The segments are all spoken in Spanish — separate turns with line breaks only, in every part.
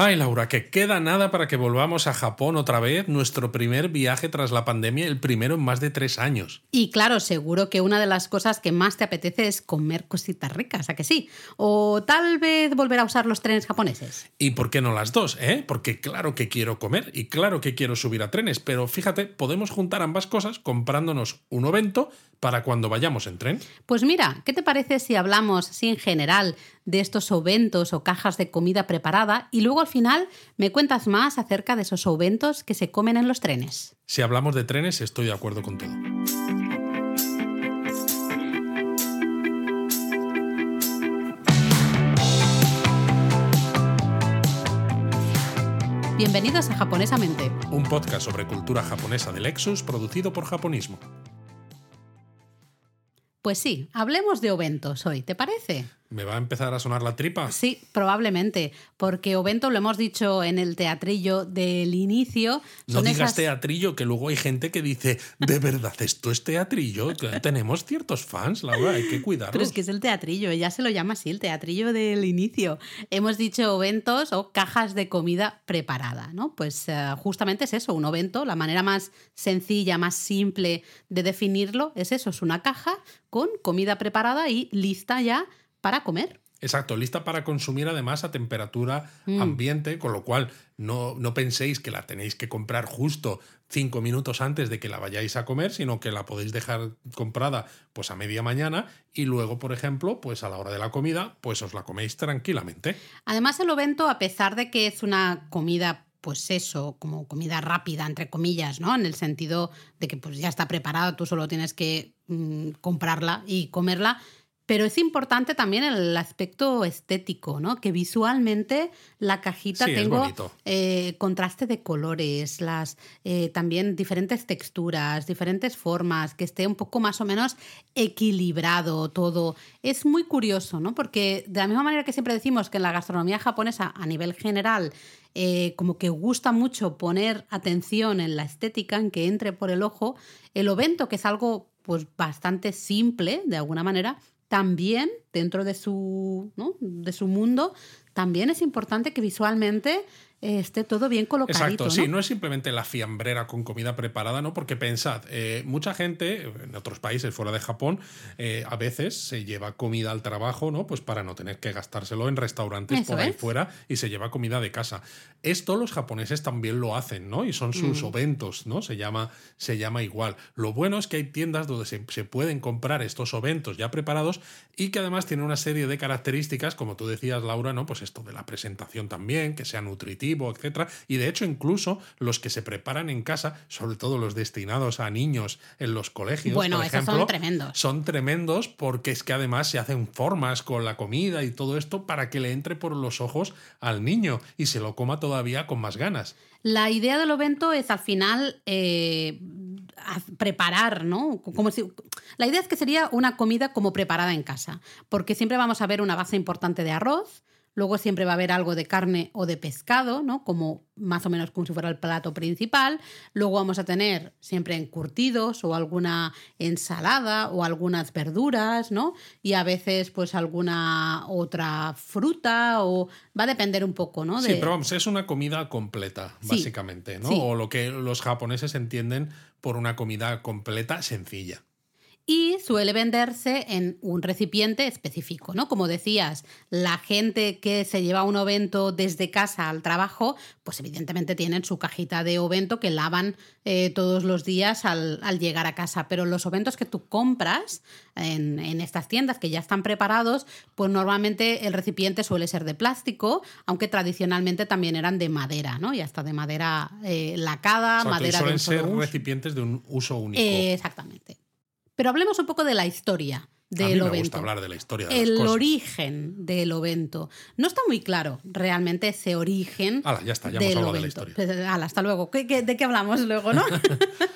Ay, Laura, que queda nada para que volvamos a Japón otra vez, nuestro primer viaje tras la pandemia, el primero en más de tres años.
Y claro, seguro que una de las cosas que más te apetece es comer cositas ricas, ¿a que sí? O tal vez volver a usar los trenes japoneses.
¿Y por qué no las dos, eh? Porque claro que quiero comer y claro que quiero subir a trenes, pero fíjate, podemos juntar ambas cosas comprándonos un ovento para cuando vayamos en tren.
Pues mira, ¿qué te parece si hablamos, sí, en general, de estos oventos o cajas de comida preparada y luego al final me cuentas más acerca de esos oventos que se comen en los trenes?
Si hablamos de trenes, estoy de acuerdo con todo.
Bienvenidos a Japonesamente,
un podcast sobre cultura japonesa de Lexus producido por Japonismo.
Pues sí, hablemos de oventos hoy, ¿te parece?
¿Me va a empezar a sonar la tripa?
Sí, probablemente, porque Ovento, lo hemos dicho en el teatrillo del inicio.
No digas teatrillo, que luego hay gente que dice, de verdad, esto es teatrillo. Tenemos ciertos fans, Laura, hay que cuidarlos.
Pero es que es el teatrillo, ya se lo llama así, el teatrillo del inicio. Hemos dicho oventos o cajas de comida preparada, ¿no? Pues eh, justamente es eso, un ovento, la manera más sencilla, más simple de definirlo es eso, es una caja con comida preparada y lista ya para comer.
Exacto, lista para consumir además a temperatura mm. ambiente, con lo cual no, no, penséis que la tenéis que comprar justo cinco minutos antes de que la vayáis a comer, sino que la podéis dejar comprada pues a media mañana y luego, por ejemplo, pues a la hora de la comida, pues os la coméis tranquilamente.
Además, el ovento, a pesar de que es una comida pues eso, como comida rápida, entre comillas, ¿no? En el sentido de que pues ya está preparada, tú solo tienes que mm, comprarla y comerla pero es importante también el aspecto estético, ¿no? Que visualmente la cajita tengo eh, contraste de colores, las eh, también diferentes texturas, diferentes formas, que esté un poco más o menos equilibrado todo. Es muy curioso, ¿no? Porque de la misma manera que siempre decimos que en la gastronomía japonesa a nivel general eh, como que gusta mucho poner atención en la estética, en que entre por el ojo, el ovento, que es algo pues bastante simple de alguna manera, también dentro de su, de su mundo, también es importante que visualmente esté todo bien colocadito.
Exacto, sí, no es simplemente la fiambrera con comida preparada, ¿no? Porque pensad, eh, mucha gente en otros países fuera de Japón eh, a veces se lleva comida al trabajo, ¿no? Pues para no tener que gastárselo en restaurantes por ahí fuera y se lleva comida de casa. Esto los japoneses también lo hacen, ¿no? Y son sus oventos, ¿no? Se llama, se llama igual. Lo bueno es que hay tiendas donde se, se pueden comprar estos oventos ya preparados y que además tienen una serie de características, como tú decías, Laura, ¿no? Pues esto de la presentación también, que sea nutritivo etcétera. Y de hecho, incluso los que se preparan en casa, sobre todo los destinados a niños en los colegios,
bueno,
por ejemplo,
son tremendos.
Son tremendos porque es que además se hacen formas con la comida y todo esto para que le entre por los ojos al niño y se lo coma todavía con más ganas.
La idea del ovento es al final eh, preparar, ¿no? Como si, la idea es que sería una comida como preparada en casa, porque siempre vamos a ver una base importante de arroz, Luego siempre va a haber algo de carne o de pescado, ¿no? Como más o menos como si fuera el plato principal. Luego vamos a tener siempre encurtidos o alguna ensalada o algunas verduras, ¿no? Y a veces pues alguna otra fruta o va a depender un poco, ¿no?
Sí, pero vamos, es una comida completa, básicamente, ¿no? O lo que los japoneses entienden por una comida completa sencilla
y suele venderse en un recipiente específico, ¿no? Como decías, la gente que se lleva un ovento desde casa al trabajo, pues evidentemente tienen su cajita de ovento que lavan eh, todos los días al, llegar a casa, pero los oventos que tú compras en, estas tiendas que ya están preparados, pues normalmente el recipiente suele ser de plástico, aunque tradicionalmente también eran de madera, ¿no? Y hasta de madera eh, lacada, madera
suelen ser recipientes de un uso único.
exactamente. Pero hablemos un poco de la historia del
Gusta hablar de la historia de
el
las cosas.
origen del ovento. No está muy claro realmente ese origen.
Ya está, ya hemos hablado de la historia.
Pues, hasta luego. de qué hablamos luego, no?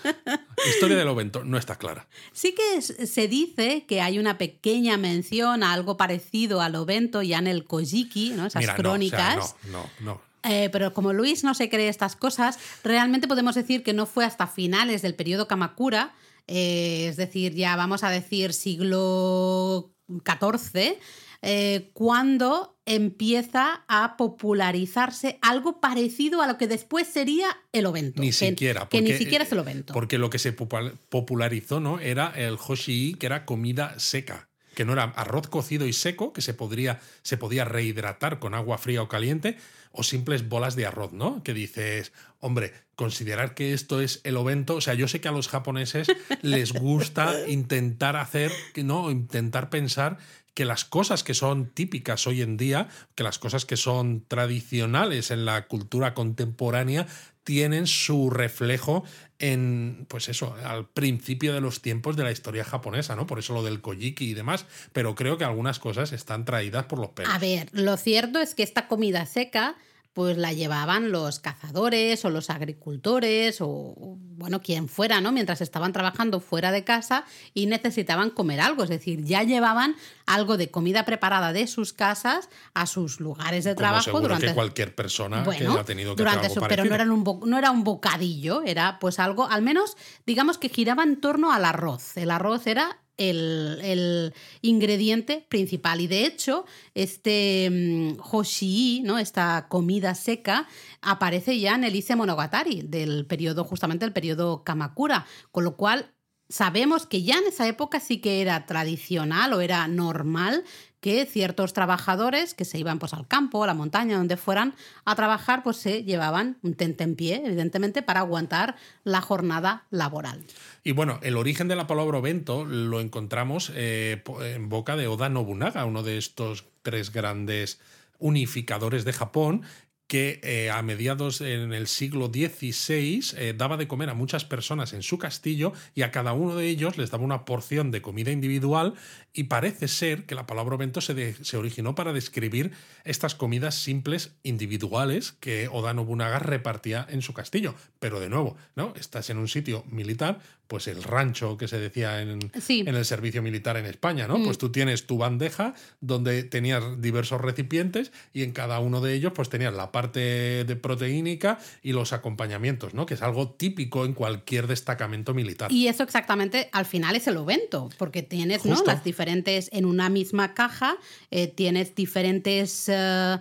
historia del ovento no está clara.
Sí que se dice que hay una pequeña mención a algo parecido al ovento ya en el Kojiki, ¿no? esas crónicas.
no, no, no.
Eh, pero como Luis no se cree estas cosas, realmente podemos decir que no fue hasta finales del periodo Kamakura eh, es decir, ya vamos a decir siglo XIV, eh, cuando empieza a popularizarse algo parecido a lo que después sería el ovento.
Ni
que,
siquiera.
que ni
porque-
siquiera es el ovento.
Porque lo que se popul- popularizó ¿no? era el hoshi, que era comida seca. Que no era arroz cocido y seco, que se, podría, se podía rehidratar con agua fría o caliente, o simples bolas de arroz, ¿no? Que dices, hombre, considerar que esto es el ovento. O sea, yo sé que a los japoneses les gusta intentar hacer, ¿no? Intentar pensar que las cosas que son típicas hoy en día, que las cosas que son tradicionales en la cultura contemporánea, tienen su reflejo en, pues eso, al principio de los tiempos de la historia japonesa, ¿no? Por eso lo del kojiki y demás. Pero creo que algunas cosas están traídas por los pelos.
A ver, lo cierto es que esta comida seca pues la llevaban los cazadores o los agricultores o, bueno, quien fuera, ¿no? Mientras estaban trabajando fuera de casa y necesitaban comer algo, es decir, ya llevaban algo de comida preparada de sus casas a sus lugares de trabajo
seguro
durante
que cualquier persona
bueno,
que ha tenido que
durante
hacer algo
pero no, eran un bo- no era un bocadillo, era pues algo, al menos digamos que giraba en torno al arroz. El arroz era el, el ingrediente principal y de hecho este mm, hoshii, ¿no? esta comida seca, aparece ya en el Ise Monogatari del periodo, justamente el periodo Kamakura, con lo cual sabemos que ya en esa época sí que era tradicional o era normal que ciertos trabajadores que se iban pues al campo, a la montaña, donde fueran a trabajar, pues se llevaban un tentempié, evidentemente, para aguantar la jornada laboral.
Y bueno, el origen de la palabra ovento lo encontramos eh, en boca de Oda Nobunaga, uno de estos tres grandes unificadores de Japón, que eh, a mediados en el siglo XVI eh, daba de comer a muchas personas en su castillo y a cada uno de ellos les daba una porción de comida individual y parece ser que la palabra ovento se, se originó para describir estas comidas simples individuales que Oda Nobunaga repartía en su castillo. Pero de nuevo, ¿no? Estás en un sitio militar, pues el rancho que se decía en,
Sí.
en el servicio militar en España, ¿no? Pues tú tienes tu bandeja donde tenías diversos recipientes y en cada uno de ellos pues tenías la parte de proteínica y los acompañamientos, ¿no? Que es algo típico en cualquier destacamento militar.
Y eso exactamente al final es el ovento, porque tienes ¿no? Las diferentes, en una misma caja, eh, tienes diferentes, eh,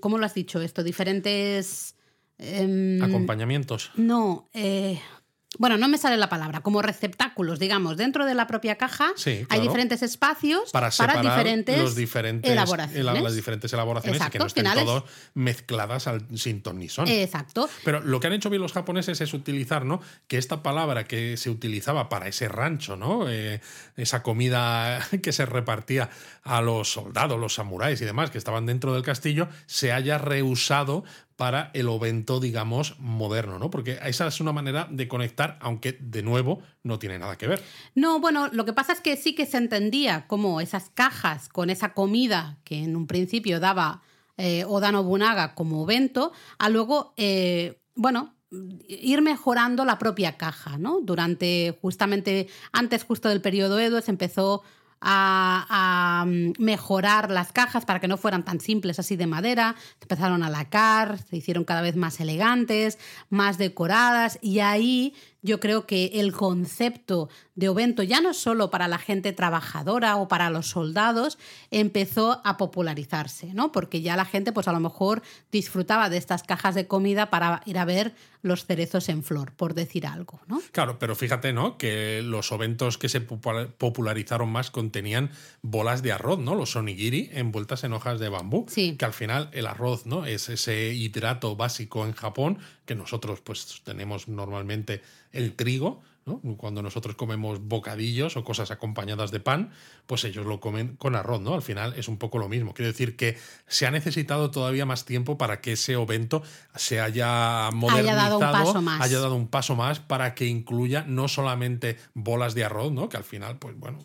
¿cómo lo has dicho esto? Diferentes... em,
Acompañamientos.
No, eh, bueno, no me sale la palabra, como receptáculos, digamos, dentro de la propia caja
Sí,
hay diferentes espacios
Para separar
diferentes,
los diferentes,
elaboraciones.
ela- las diferentes elaboraciones y que no estén
finales.
todos mezcladas al sin ton ni son.
Exacto.
Pero lo que han hecho bien los japoneses es utilizar, ¿no? Que esta palabra que se utilizaba para ese rancho, ¿no? Eh, esa comida que se repartía a los soldados, los samuráis y demás que estaban dentro del castillo, se haya reusado para el ovento, digamos, moderno, ¿no? Porque esa es una manera de conectar, aunque de nuevo no tiene nada que ver.
No, bueno, lo que pasa es que sí que se entendía como esas cajas con esa comida que en un principio daba eh, Oda Nobunaga como evento, a luego, eh, bueno, ir mejorando la propia caja, ¿no? Durante justamente, antes justo del periodo Edo, se empezó a, a, mm, mejorar las cajas para que no fueran tan simples así de madera, empezaron a lacar, se hicieron cada vez más elegantes, más decoradas y ahí yo creo que el concepto de Ovento, ya no solo para la gente trabajadora o para los soldados, empezó a popularizarse, ¿no? Porque ya la gente, pues a lo mejor disfrutaba de estas cajas de comida para ir a ver los cerezos en flor, por decir algo, ¿no?
Claro, pero fíjate, ¿no? Que los oventos que se popula- popularizaron más contenían bolas de arroz, ¿no? Los onigiri envueltas en hojas de bambú.
Sí.
Que al final el arroz, ¿no? Es ese hidrato básico en Japón que nosotros, pues, tenemos normalmente el trigo, ¿no? Cuando nosotros comemos bocadillos o cosas acompañadas de pan, pues ellos lo comen con arroz, ¿no? Al final es un poco lo mismo. Quiero decir que se ha necesitado todavía más tiempo para que ese ovento se haya modernizado,
dado un paso más.
haya dado un paso más para que incluya no solamente bolas de arroz, ¿no? Que al final, pues bueno,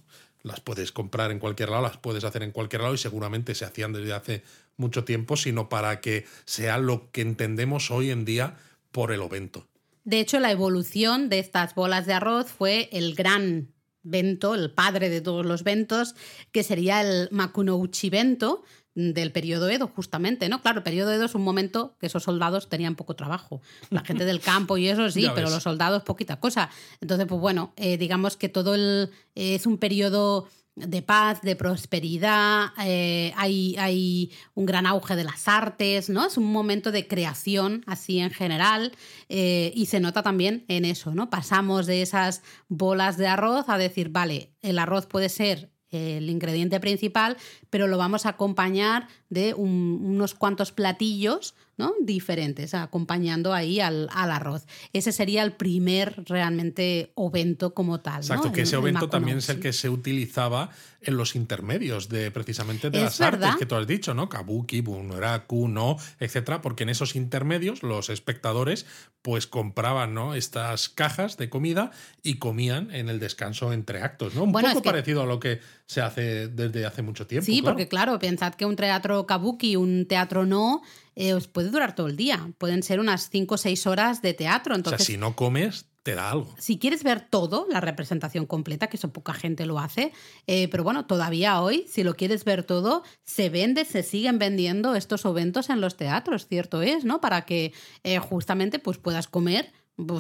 las puedes comprar en cualquier lado, las puedes hacer en cualquier lado y seguramente se hacían desde hace mucho tiempo, sino para que sea lo que entendemos hoy en día por el ovento.
De hecho, la evolución de estas bolas de arroz fue el gran bento, el padre de todos los bentos, que sería el Makunouchi bento del periodo Edo, justamente, ¿no? Claro, el periodo Edo es un momento que esos soldados tenían poco trabajo. La gente del campo y eso sí, pero los soldados poquita cosa. Entonces, pues bueno, eh, digamos que todo el, es un periodo de paz, de prosperidad, eh, hay, hay, un gran auge de las artes, ¿no? Es un momento de creación así en general eh, y se nota también en eso, ¿no? Pasamos de esas bolas de arroz a decir, vale, el arroz puede ser el ingrediente principal, pero lo vamos a acompañar de unos cuantos platillos ¿no? diferentes, acompañando ahí al, arroz. Ese sería el primer realmente ovento como tal.
Exacto, que ese ovento también es el que se utilizaba en los intermedios de precisamente de las artes que tú has dicho, ¿no? Kabuki, Bunraku, no, etcétera, porque en esos intermedios los espectadores pues compraban ¿no? estas cajas de comida y comían en el descanso entre actos, ¿no? Un poco parecido a lo que se hace desde hace mucho tiempo.
Sí, porque claro, pensad que un teatro kabuki, un teatro no, eh, os puede durar todo el día. Pueden ser unas 5 o 6 horas de teatro. Entonces,
o sea, si no comes, te da algo.
Si quieres ver todo, la representación completa, que eso poca gente lo hace, eh, pero bueno, todavía hoy, si lo quieres ver todo, se vende, se siguen vendiendo estos eventos en los teatros, cierto es, ¿no? Para que eh, justamente pues puedas comer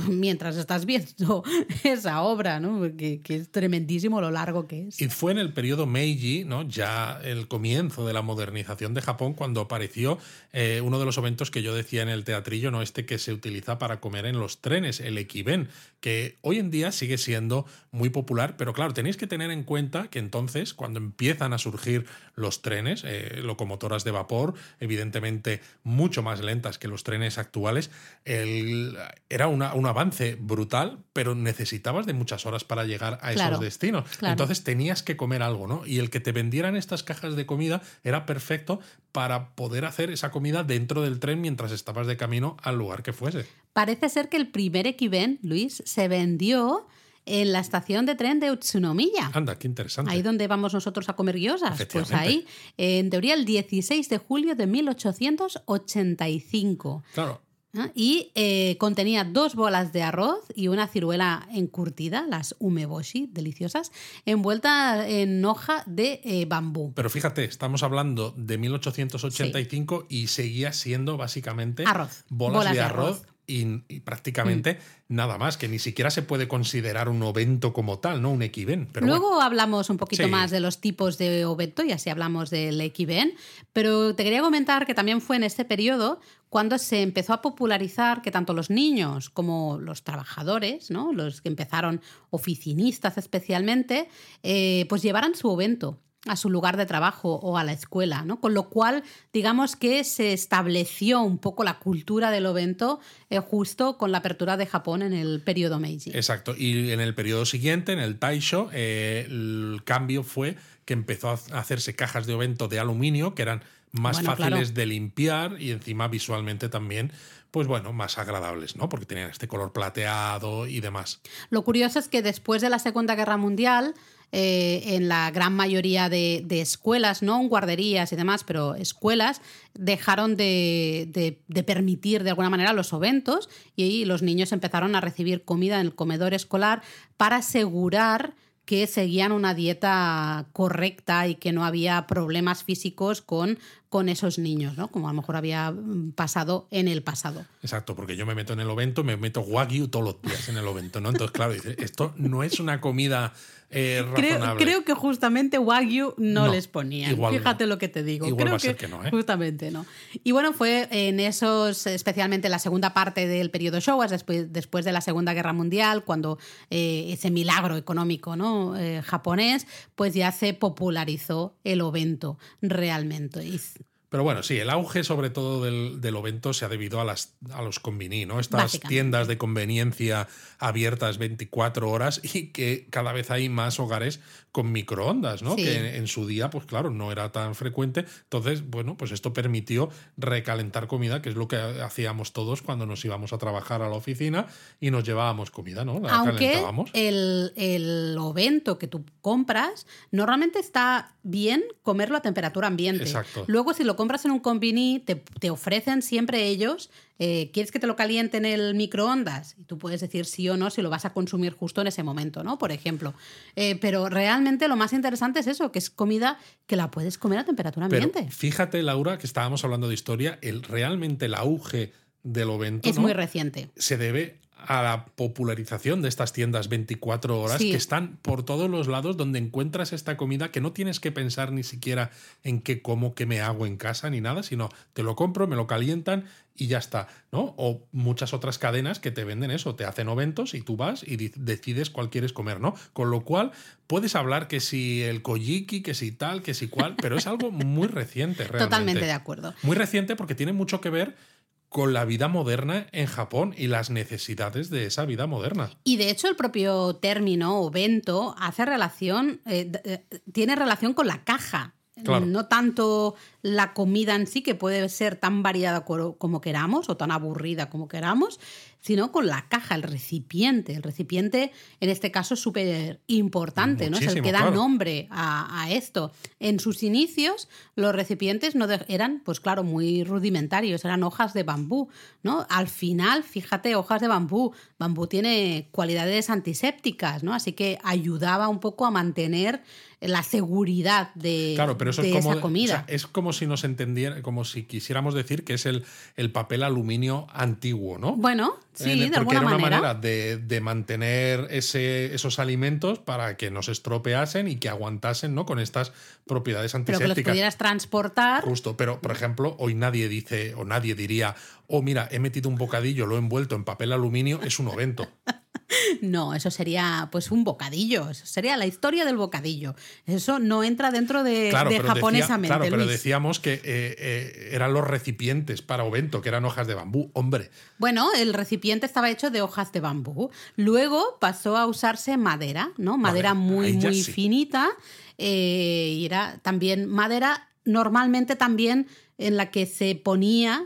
mientras estás viendo esa obra, ¿no? Que, es tremendísimo lo largo que es.
Y fue en el periodo Meiji, ¿no? Ya el comienzo de la modernización de Japón, cuando apareció eh, uno de los eventos que yo decía en el teatrillo, ¿no? Este que se utiliza para comer en los trenes, el ekiben, que hoy en día sigue siendo muy popular, pero claro, tenéis que tener en cuenta que entonces, cuando empiezan a surgir los trenes, eh, locomotoras de vapor, evidentemente mucho más lentas que los trenes actuales, el, era una un avance brutal, pero necesitabas de muchas horas para llegar a esos destinos. Entonces tenías que comer algo, ¿no? Y el que te vendieran estas cajas de comida era perfecto para poder hacer esa comida dentro del tren mientras estabas de camino al lugar que fuese.
Parece ser que el primer Equiven, Luis, se vendió en la estación de tren de Utsunomiya.
Anda, qué interesante.
Ahí donde vamos nosotros a comer guiosas. Pues ahí, en teoría, el 16 de julio de 1885.
Claro.
Y eh, contenía dos bolas de arroz y una ciruela encurtida, las umeboshi, deliciosas, envuelta en hoja de eh, bambú.
Pero fíjate, estamos hablando de 1885 y seguía siendo básicamente
arroz.
bolas, de, arroz y, prácticamente mm. nada más, que ni siquiera se puede considerar un ovento como tal, ¿no? Un equiven.
Pero Luego hablamos un poquito más de los tipos de ovento y así hablamos del equiven, pero te quería comentar que también fue en este periodo cuando se empezó a popularizar que tanto los niños como los trabajadores, ¿no? los que empezaron oficinistas especialmente, eh, pues llevaran su ovento a su lugar de trabajo o a la escuela, ¿no? Con lo cual, digamos que se estableció un poco la cultura del ovento eh, justo con la apertura de Japón en el periodo Meiji.
Exacto. Y en el periodo siguiente, en el Taisho, eh, el cambio fue que empezó a hacerse cajas de ovento de aluminio que eran más fáciles de limpiar y encima visualmente también pues bueno, más agradables, ¿no? Porque tenían este color plateado y demás.
Lo curioso es que después de la Segunda Guerra Mundial, eh, en la gran mayoría de, escuelas, no en guarderías y demás, pero escuelas, dejaron de, permitir de alguna manera los eventos y los niños empezaron a recibir comida en el comedor escolar para asegurar que seguían una dieta correcta y que no había problemas físicos con con esos niños, ¿no? Como a lo mejor había mm, pasado en el pasado.
Exacto, porque yo me meto en el ovento, me meto wagyu todos los días en el ovento, ¿no? Entonces, claro, esto no es una comida eh, razonable.
Creo, que justamente wagyu no, les ponían. Fíjate lo que te digo.
Igual
creo
va a ser que, no, ¿eh?
Justamente no. Y bueno, fue en esos, especialmente la segunda parte del periodo Showa, después, después de la Segunda Guerra Mundial, cuando eh, ese milagro económico ¿no? Eh, japonés, pues ya se popularizó el ovento realmente.
Pero bueno, sí, el auge sobre todo del, del ovento se ha debido a, las, a los convení, ¿no? Estas tiendas de conveniencia abiertas 24 horas y que cada vez hay más hogares con microondas, ¿no? Que en, su día, pues claro, no era tan frecuente. Entonces, bueno, pues esto permitió recalentar comida, que es lo que hacíamos todos cuando nos íbamos a trabajar a la oficina y nos llevábamos comida, ¿no?
La Aunque el, el ovento que tú compras, normalmente está bien comerlo a temperatura ambiente.
Exacto.
Luego, si lo compras en un convini, te, te ofrecen siempre ellos eh, ¿quieres que te lo caliente en el microondas? Y tú puedes decir sí o no si lo vas a consumir justo en ese momento, ¿no? Por ejemplo. Eh, pero realmente lo más interesante es eso, que es comida que la puedes comer a temperatura ambiente.
fíjate, Laura, que estábamos hablando de historia, el, realmente el auge del ovento.
Es muy reciente.
Se debe a la popularización de estas tiendas 24 horas
Sí.
que están por todos los lados donde encuentras esta comida que no tienes que pensar ni siquiera en qué como, qué me hago en casa ni nada, sino te lo compro, me lo calientan y ya está, ¿no? O muchas otras cadenas que te venden eso, te hacen eventos y tú vas y decides cuál quieres comer, ¿no? Con lo cual puedes hablar que si el kojiki, que si tal, que si cual, pero es algo muy reciente realmente.
Totalmente de acuerdo.
Muy reciente porque tiene mucho que ver con la vida moderna en Japón y las necesidades de esa vida moderna.
Y de hecho el propio término o bento hace relación, eh, eh, tiene relación con la caja.
Claro.
No tanto la comida en sí, que puede ser tan variada co- como queramos o tan aburrida como queramos, sino con la caja, el recipiente. El recipiente, en este caso, es súper importante, ¿no? Es el que da
claro.
nombre a, a esto. En sus inicios, los recipientes no de- eran, pues claro, muy rudimentarios, eran hojas de bambú, ¿no? Al final, fíjate, hojas de bambú. Bambú tiene cualidades antisépticas, ¿no? Así que ayudaba un poco a mantener la seguridad de,
Claro, pero eso
de
es como,
esa comida.
o sea, es como si nos entendiera, como si quisiéramos decir que es el, el papel aluminio antiguo, ¿no?
bueno, sí,
En-
de
porque
alguna
era una
manera.
manera de, de mantener ese, esos alimentos para que no se estropeasen y que aguantasen ¿no? con estas propiedades
pero que los
antisépticas.
pudieras transportar.
Justo, pero por ejemplo, hoy nadie dice o nadie diría, oh mira, he metido un bocadillo, lo he envuelto en papel aluminio, es un ovento.
No, eso sería pues un bocadillo. Eso sería la historia del bocadillo. Eso no entra dentro de,
Claro,
de
decía-
japonesamente.
claro, pero decíamos que eh, eh, eran los recipientes para ovento, que eran hojas de bambú. Hombre,
Bueno, el recipiente estaba hecho de hojas de bambú. Luego pasó a usarse madera, ¿no? Madera
Vale,
muy, muy
sí.
finita. Eh, y era también madera, normalmente también en la que se ponía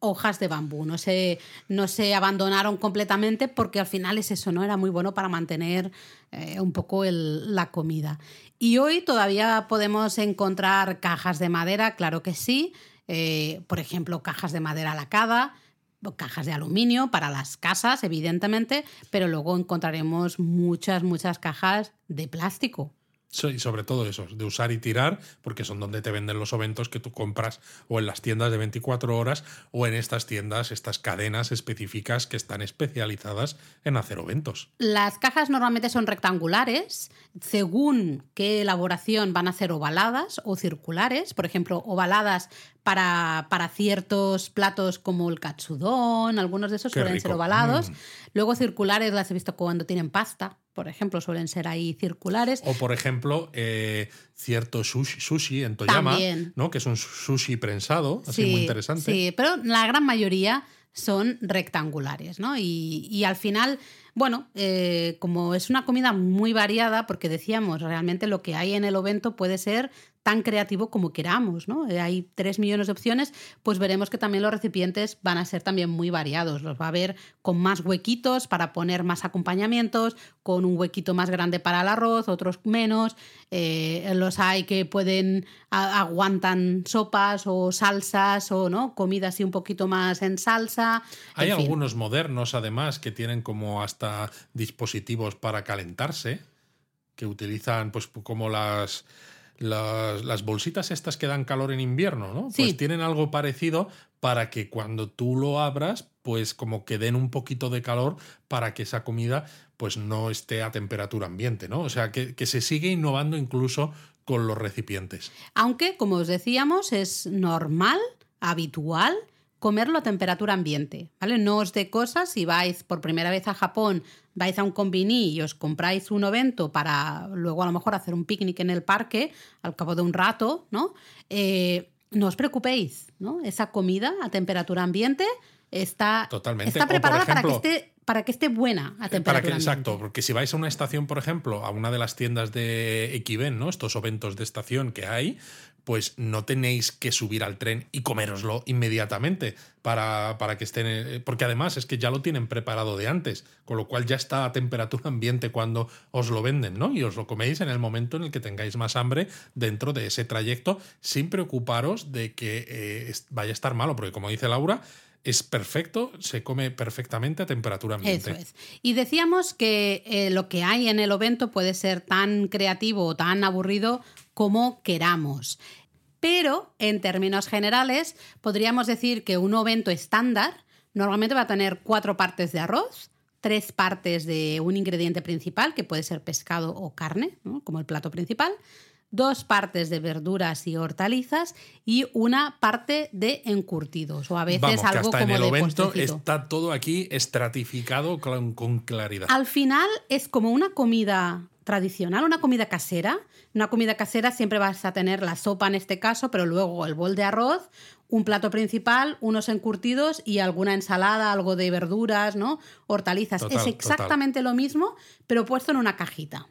hojas de bambú. No se, no se abandonaron completamente porque al final es eso, ¿no? Era muy bueno para mantener eh, un poco la comida. Y hoy todavía podemos encontrar cajas de madera, claro que sí. eh, por ejemplo, cajas de madera lacada, cajas de aluminio para las casas, evidentemente, pero luego encontraremos muchas, muchas cajas de plástico.
Sobre todo eso, de usar y tirar, porque son donde te venden los oventos que tú compras o en las tiendas de 24 horas o en estas tiendas, estas cadenas específicas que están especializadas en hacer oventos.
Las cajas normalmente son rectangulares, según qué elaboración van a ser ovaladas o circulares. Por ejemplo, ovaladas para, para ciertos platos como el katsudon, algunos de esos
Qué
suelen ser ovalados.
Mm.
Luego circulares las he visto cuando tienen pasta, por ejemplo, suelen ser ahí circulares.
O, por ejemplo, eh, cierto sushi, sushi en Toyama,
También.
¿no? que es un sushi prensado, así muy interesante.
Sí, pero la gran mayoría son rectangulares, ¿no? Y, y al final, bueno, eh, como es una comida muy variada, porque decíamos, realmente lo que hay en el ovento puede ser tan creativo como queramos, ¿no? Eh, Hay tres millones de opciones, pues veremos que también los recipientes van a ser también muy variados. Los va a haber con más huequitos para poner más acompañamientos, con un huequito más grande para el arroz, otros menos. Eh, los hay que pueden aguantan sopas o salsas o no comida así un poquito más en salsa.
Hay
en fin.
algunos modernos, además, que tienen como hasta dispositivos para calentarse, que utilizan pues como las, las, las bolsitas estas que dan calor en invierno, ¿no?
Sí.
Pues tienen algo parecido para que cuando tú lo abras, pues como que den un poquito de calor para que esa comida pues no esté a temperatura ambiente, ¿no? O sea, que, que se sigue innovando incluso con los recipientes.
Aunque, como os decíamos, es normal, habitual, comerlo a temperatura ambiente, ¿vale? No os dé cosas si vais por primera vez a Japón, vais a un convini y os compráis un ovento para luego a lo mejor hacer un picnic en el parque al cabo de un rato, ¿no? Eh, no os preocupéis, ¿no? Esa comida a temperatura ambiente está,
Totalmente.
está preparada para, que esté, para que esté buena a temperatura
Para que,
ambiente.
exacto, porque si vais a una estación, por ejemplo, a una de las tiendas de Equiven, ¿no? Estos eventos de estación que hay, pues no tenéis que subir al tren y coméroslo inmediatamente para, para que estén. eh, Porque además es que ya lo tienen preparado de antes, con lo cual ya está a temperatura ambiente cuando os lo venden, ¿no? Y os lo coméis en el momento en el que tengáis más hambre dentro de ese trayecto, sin preocuparos de que eh, vaya a estar malo, porque como dice Laura, es perfecto, se come perfectamente a temperatura ambiente.
Y decíamos que eh, lo que hay en el ovento puede ser tan creativo o tan aburrido como queramos. Pero, en términos generales, podríamos decir que un ovento estándar normalmente va a tener cuatro partes de arroz, tres partes de un ingrediente principal, que puede ser pescado o carne, ¿no? como el plato principal, dos partes de verduras y hortalizas y una parte de encurtidos o a veces
Vamos, que
algo
hasta
como
en el
de
evento está todo aquí estratificado con, con claridad.
Al final es como una comida tradicional, una comida casera. Una comida casera siempre vas a tener la sopa en este caso, pero luego el bol de arroz, un plato principal, unos encurtidos y alguna ensalada, algo de verduras, ¿no? Hortalizas.
Total,
es
total.
exactamente lo mismo, pero puesto en una cajita.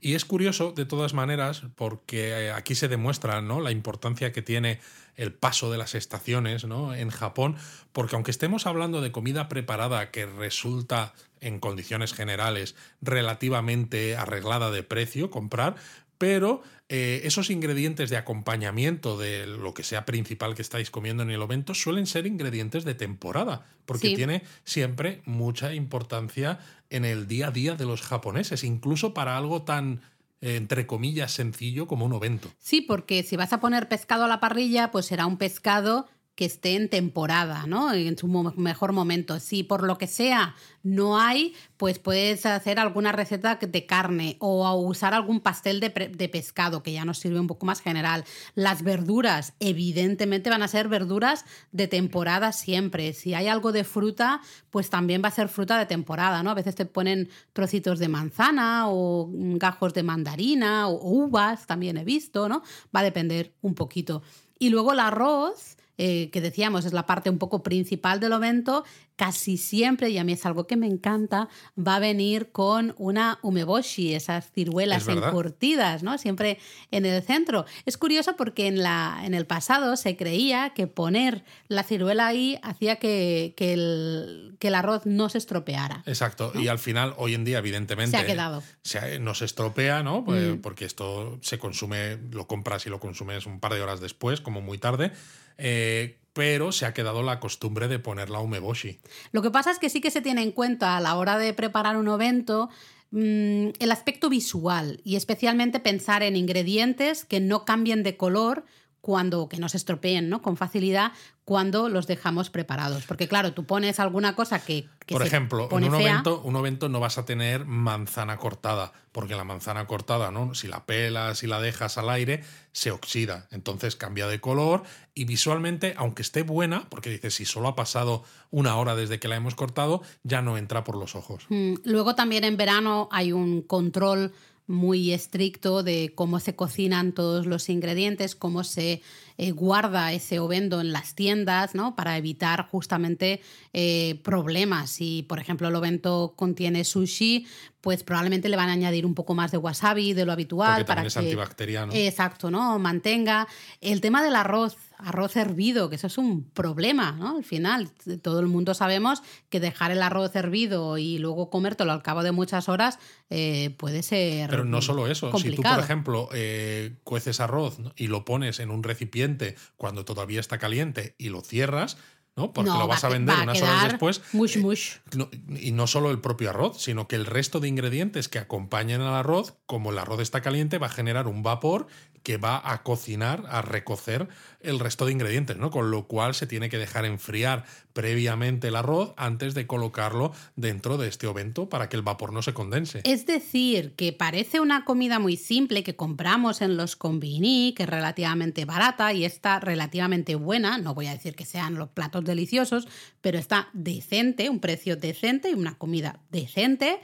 Y es curioso, de todas maneras, porque eh, aquí se demuestra ¿no? la importancia que tiene el paso de las estaciones ¿no? en Japón, porque aunque estemos hablando de comida preparada que resulta en condiciones generales relativamente arreglada de precio comprar, pero eh, esos ingredientes de acompañamiento de lo que sea principal que estáis comiendo en el evento suelen ser ingredientes de temporada, porque
Sí.
tiene siempre mucha importancia en el día a día de los japoneses, incluso para algo tan, entre comillas, sencillo como un evento.
Sí, porque si vas a poner pescado a la parrilla, pues será un pescado que esté en temporada, ¿no? En su mejor momento. Si por lo que sea no hay, pues puedes hacer alguna receta de carne o usar algún pastel de, de pescado, que ya nos sirve un poco más general. Las verduras, evidentemente, van a ser verduras de temporada siempre. Si hay algo de fruta, pues también va a ser fruta de temporada, ¿no? A veces te ponen trocitos de manzana o gajos de mandarina o uvas, también he visto, ¿no? Va a depender un poquito. Y luego el arroz, eh, que decíamos es la parte un poco principal del evento, casi siempre, y a mí es algo que me encanta, va a venir con una umeboshi, esas ciruelas
Es
encurtidas, ¿no? Siempre en el centro. Es curioso porque en, la, en el pasado se creía que poner la ciruela ahí hacía que, que el, que el arroz no se estropeara.
Exacto. Y al final, hoy en día, evidentemente.
Se ha quedado.
se- no se estropea, ¿no? Pues,
Mm.
Porque esto se consume, lo compras y lo consumes un par de horas después, como muy tarde. Eh, pero se ha quedado la costumbre de poner la umeboshi.
Lo que pasa es que sí que se tiene en cuenta a la hora de preparar un evento mm, el aspecto visual y especialmente pensar en ingredientes que no cambien de color cuando que no se estropeen ¿no? con facilidad cuando los dejamos preparados. Porque claro, tú pones alguna cosa que, que
Por
se
ejemplo, en
pone
un
fea.
evento, un evento no vas a tener manzana cortada, porque la manzana cortada, ¿no? Si la pelas y la dejas al aire, se oxida. Entonces cambia de color y visualmente, aunque esté buena, porque dices, si solo ha pasado una hora desde que la hemos cortado, ya no entra por los ojos.
Mm, Luego también en verano hay un control muy estricto de cómo se cocinan todos los ingredientes, cómo se eh, guarda ese ovendo en las tiendas, ¿no? Para evitar justamente eh, problemas. Si, por ejemplo, el ovento contiene sushi, pues probablemente le van a añadir un poco más de wasabi de lo habitual
Porque
para
es
que
antibacteriano.
Exacto, ¿no? Mantenga. El tema del arroz, arroz hervido, que eso es un problema, ¿no? Al final, todo el mundo sabemos que dejar el arroz hervido y luego comértelo al cabo de muchas horas eh, puede ser.
Pero no solo eso, si tú, por ejemplo, eh, cueces arroz y lo pones en un recipiente cuando todavía está caliente y lo cierras, ¿no? Porque
No,
lo
va
vas
a
vender
a
unas horas después.
mush,
eh,
mush.
no- y no solo el propio arroz, sino que el resto de ingredientes que acompañan al arroz, como el arroz está caliente, va a generar un vapor que va a cocinar, a recocer el resto de ingredientes, ¿no? Con lo cual se tiene que dejar enfriar previamente el arroz antes de colocarlo dentro de este ovento para que el vapor no se condense.
Es decir, que parece una comida muy simple que compramos en los convini, que es relativamente barata y está relativamente buena. No voy a decir que sean los platos deliciosos, pero está decente, un precio decente y una comida decente.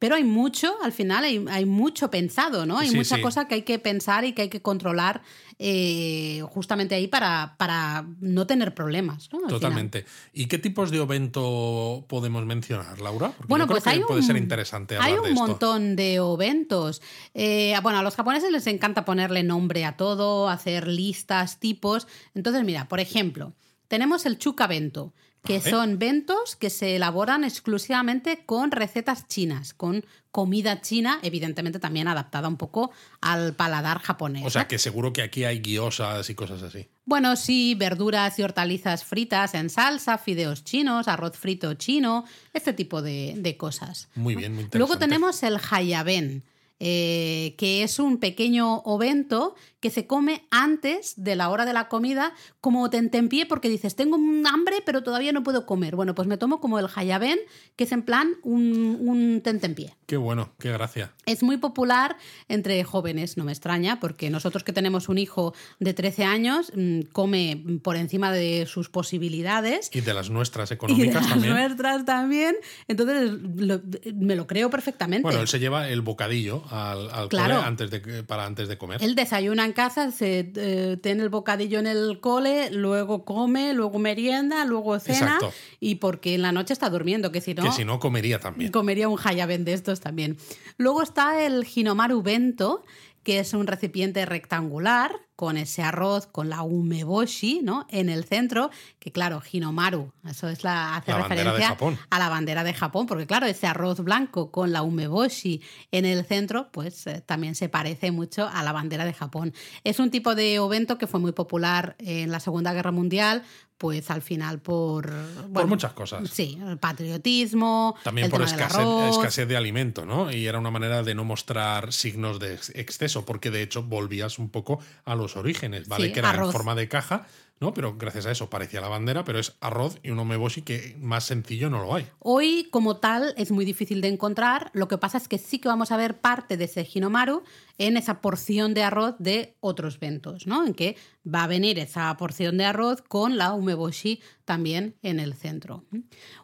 Pero hay mucho, al final hay, hay mucho pensado, ¿no? Hay
Sí,
mucha
sí.
cosa que hay que pensar y que hay que controlar eh, justamente ahí para, para no tener problemas, ¿no? Final.
Totalmente. ¿Y qué tipos de evento podemos mencionar, Laura? Porque
Bueno,
yo creo
pues
que
hay
puede
un,
ser interesante
hay
hablar
un
de esto.
montón de eventos. Eh, bueno, a los japoneses les encanta ponerle nombre a todo, hacer listas, tipos. Entonces, mira, por ejemplo, tenemos el chuka bento, que son ventos que se elaboran exclusivamente con recetas chinas, con comida china, evidentemente también adaptada un poco al paladar japonés.
O sea,
¿no?
que seguro que aquí hay guiosas y cosas así.
Bueno, sí, verduras y hortalizas fritas en salsa, fideos chinos, arroz frito chino, este tipo de, de cosas.
Muy bien, muy interesante.
Luego tenemos el hayaben. Eh, que es un pequeño ovento que se come antes de la hora de la comida, como tentempié, porque dices, tengo un hambre, pero todavía no puedo comer. Bueno, pues me tomo como el hayabén, que es en plan un, un tentempié.
Qué bueno, qué gracia.
Es muy popular entre jóvenes, no me extraña, porque nosotros que tenemos un hijo de 13 años, mm, come por encima de sus posibilidades.
Y de las nuestras
Y de
económicas
las
también.
nuestras también. Entonces, lo- me lo creo perfectamente.
Bueno, él se lleva el bocadillo al, al
Claro.
cole antes de, para antes de comer.
Él desayuna en casa, se eh, tiene el bocadillo en el cole, luego come, luego merienda, luego cena
Exacto.
y porque en la noche está durmiendo, que si no,
Que si no, comería también.
comería un hayabén de estos también. Luego está el hinomaru bento, que es un recipiente rectangular con ese arroz, con la umeboshi, ¿no? En el centro, que claro, hinomaru, eso es la hace
La
referencia a la bandera de Japón, porque claro, ese arroz blanco con la umeboshi en el centro, pues eh, también se parece mucho a la bandera de Japón. Es un tipo de ovento que fue muy popular en la Segunda Guerra Mundial, pues al final por...
por muchas cosas.
Sí, el patriotismo,
También
el
por
tema
escasez, escasez de alimento, ¿no? Y era una manera de no mostrar signos de ex- exceso, porque de hecho volvías un poco a los orígenes, ¿vale?
Sí,
que era
arroz.
en forma de caja, ¿no? Pero gracias a eso parecía la bandera, pero es arroz y un omeboshi que más sencillo no lo hay.
Hoy, como tal, es muy difícil de encontrar. Lo que pasa es que sí que vamos a ver parte de ese hinomaru en esa porción de arroz de otros ventos, ¿no? En que va a venir esa porción de arroz con la umeboshi también en el centro.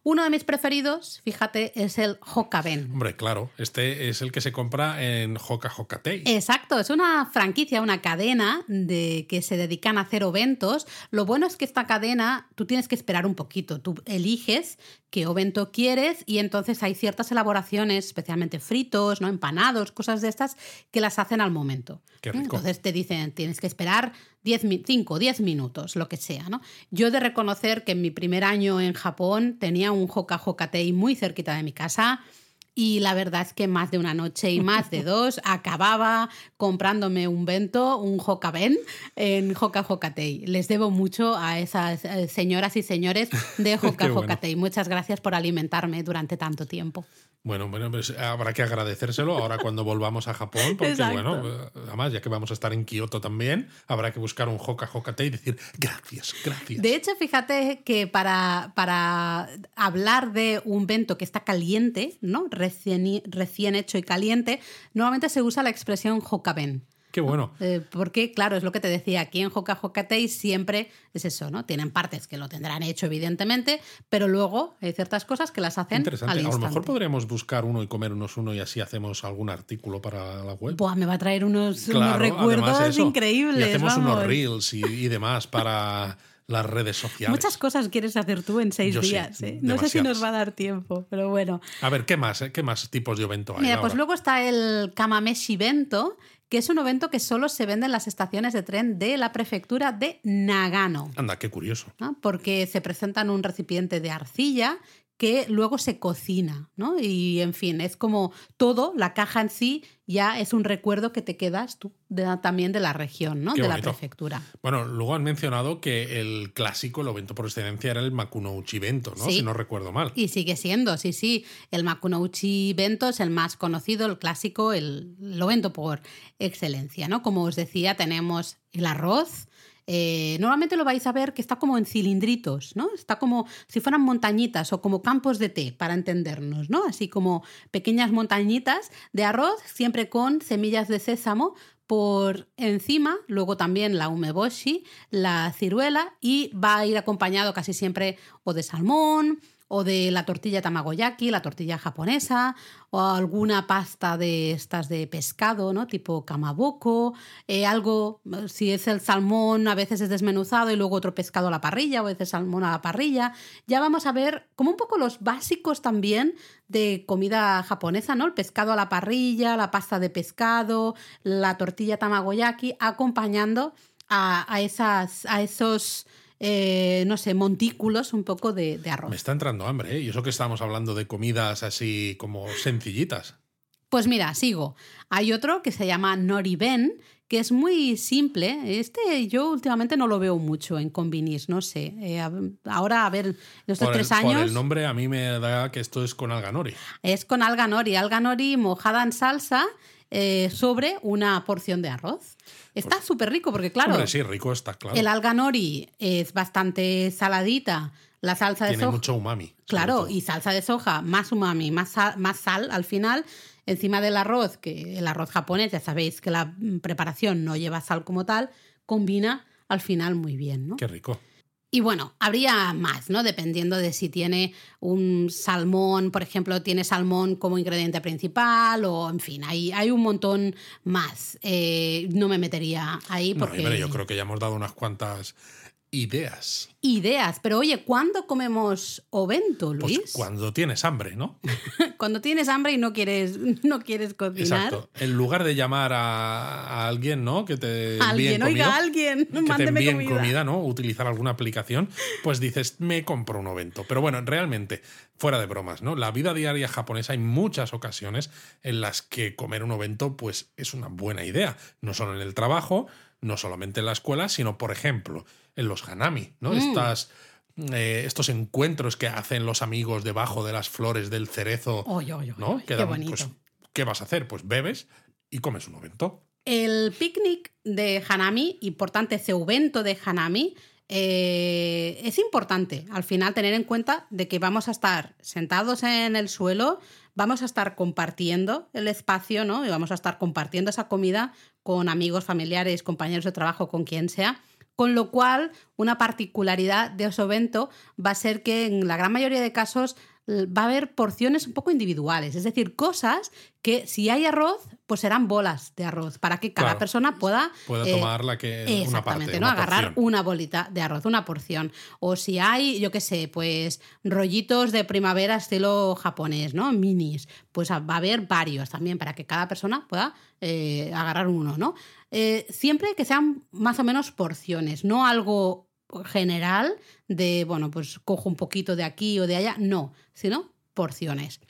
Uno de mis preferidos, fíjate, es el hokaben.
Hombre, claro, este es el que se compra en Hoka Hokatei.
Exacto, es una franquicia, una cadena de que se dedican a hacer oventos. Lo bueno es que esta cadena tú tienes que esperar un poquito. Tú eliges qué ovento quieres y entonces hay ciertas elaboraciones, especialmente fritos, no empanados, cosas de estas que las hacen al momento.
Qué rico.
Entonces te dicen, tienes que esperar 5 o 10 minutos, lo que sea, ¿no? Yo he de reconocer que en mi primer año en Japón tenía un Hoka Hokatei muy cerquita de mi casa. Y la verdad es que más de una noche y más de dos acababa comprándome un bento, un hokaben en Hokatei. Les debo mucho a esas eh, señoras y señores de Hoka
Qué bueno.
Muchas gracias por alimentarme durante tanto tiempo.
Bueno, bueno, pues habrá que agradecérselo ahora cuando volvamos a Japón, porque
Exacto.
bueno, eh, además, ya que vamos a estar en Kioto también, habrá que buscar un Hoka Hokatei y decir gracias, gracias.
De hecho, fíjate que para, para hablar de un bento que está caliente, ¿no? Recién, recién hecho y caliente, normalmente se usa la expresión hokaben.
Qué bueno.
Eh, porque, claro, es lo que te decía, aquí en Hoka Hokatei siempre es eso, ¿no? Tienen partes que lo tendrán hecho, evidentemente, pero luego hay ciertas cosas que las hacen
Interesante.
al
A lo mejor podríamos buscar uno y comernos uno y así hacemos algún artículo para la web.
Buah, me va a traer unos, recuerdos
eso.
increíbles.
Y hacemos
vamos.
unos reels y, y demás para las redes sociales.
Muchas cosas quieres hacer tú en seis
Yo sí,
días. ¿eh? No sé si nos va a dar tiempo, pero bueno.
A ver, ¿qué más? eh? ¿Qué más tipos de evento hay?
Mira, pues luego está el Kamameshi Bento, que es un evento que solo se vende en las estaciones de tren de la prefectura de Nagano.
Anda, qué curioso.
¿no? Porque se presenta en un recipiente de arcilla que luego se cocina, ¿no? Y en fin, es como todo, la caja en sí ya es un recuerdo que te quedas tú de- también de la región, ¿no?
Qué
de la prefectura.
Bueno, luego han mencionado que el clásico, el evento por excelencia, era el Makunouchi Bento, ¿no?
Sí.
Si no recuerdo mal.
Y sigue siendo, sí, sí. El Makunouchi Bento es el más conocido, el clásico, el lo vento por excelencia, ¿no? Como os decía, tenemos el arroz. Eh, normalmente lo vais a ver que está como en cilindritos, ¿no? Está como si fueran montañitas o como campos de té, para entendernos, ¿no? Así como pequeñas montañitas de arroz, siempre con semillas de sésamo por encima, luego también la umeboshi, la ciruela y va a ir acompañado casi siempre o de salmón o de la tortilla tamagoyaki, la tortilla japonesa, o alguna pasta de estas de pescado, ¿no? Tipo kamaboko, eh, algo, si es el salmón, a veces es desmenuzado y luego otro pescado a la parrilla, o a veces salmón a la parrilla. Ya vamos a ver como un poco los básicos también de comida japonesa, ¿no? El pescado a la parrilla, la pasta de pescado, la tortilla tamagoyaki, acompañando a, a esas, a esos eh, no sé, montículos un poco de, de arroz.
Me está entrando hambre, ¿eh? Y eso que estábamos hablando de comidas así como sencillitas.
Pues mira, sigo. Hay otro que se llama Nori Ben, que es muy simple. Este yo últimamente no lo veo mucho en combinis, no sé. Eh, ahora, a ver, en estos
Por el,
tres
por
años
el nombre a mí me da que esto es con alga nori.
es con alga nori. Alga nori mojada en salsa eh, sobre una porción de arroz. Está súper rico porque, claro,
Hombre, sí, rico está, claro.
el alga nori es bastante saladita, la salsa de
Tiene
soja.
mucho umami.
Claro, y salsa de soja, más umami, más sal, más sal al final, encima del arroz, que el arroz japonés, ya sabéis que la mm, preparación no lleva sal como tal, combina al final muy bien, ¿no?
Qué rico.
Y bueno, habría más, ¿no? Dependiendo de si tiene un salmón, por ejemplo, tiene salmón como ingrediente principal o, en fin, hay, hay un montón más. Eh, no me metería ahí
No,
porque...
hombre, yo creo que ya hemos dado unas cuantas ideas.
Ideas, pero oye, ¿cuándo comemos ovento,
Pues
Luis?
cuando tienes hambre, ¿no?
Cuando tienes hambre y no quieres, no quieres cocinar.
Exacto. En lugar de llamar a, a alguien, ¿no? Que te
Alguien, oiga, alguien,
que
mándeme comida.
comida. ¿no? Utilizar alguna aplicación, pues dices, me compro un ovento. Pero bueno, realmente, fuera de bromas, ¿no? La vida diaria japonesa hay muchas ocasiones en las que comer un ovento, pues es una buena idea. No solo en el trabajo, no solamente en la escuela, sino, por ejemplo, en los hanami, ¿no?
Mm.
Estas. eh, estos encuentros que hacen los amigos debajo de las flores del cerezo,
Oy, oy, oy,
¿no?
oy,
Que
qué bonito.
pues, ¿Qué vas a hacer? Pues bebes y comes un ovento.
El picnic de Hanami, importante ese evento de Hanami, eh, es importante al final tener en cuenta de que vamos a estar sentados en el suelo, vamos a estar compartiendo el espacio, ¿no? Y vamos a estar compartiendo esa comida con amigos, familiares, compañeros de trabajo, con quien sea. Con lo cual, una particularidad de ese evento va a ser que en la gran mayoría de casos va a haber porciones un poco individuales, es decir, cosas que si hay arroz, pues serán bolas de arroz para que cada
Claro.
persona pueda
Puede
eh,
tomar la que una
Exactamente,
parte,
¿no?
una
Agarrar
porción.
una bolita de arroz, una porción. O si hay, yo qué sé, pues rollitos de primavera estilo japonés, ¿no? Minis. Pues va a haber varios también para que cada persona pueda eh, agarrar uno, ¿no? Eh, siempre que sean más o menos porciones, no algo general de, bueno, pues cojo un poquito de aquí o de allá, no, sino porciones.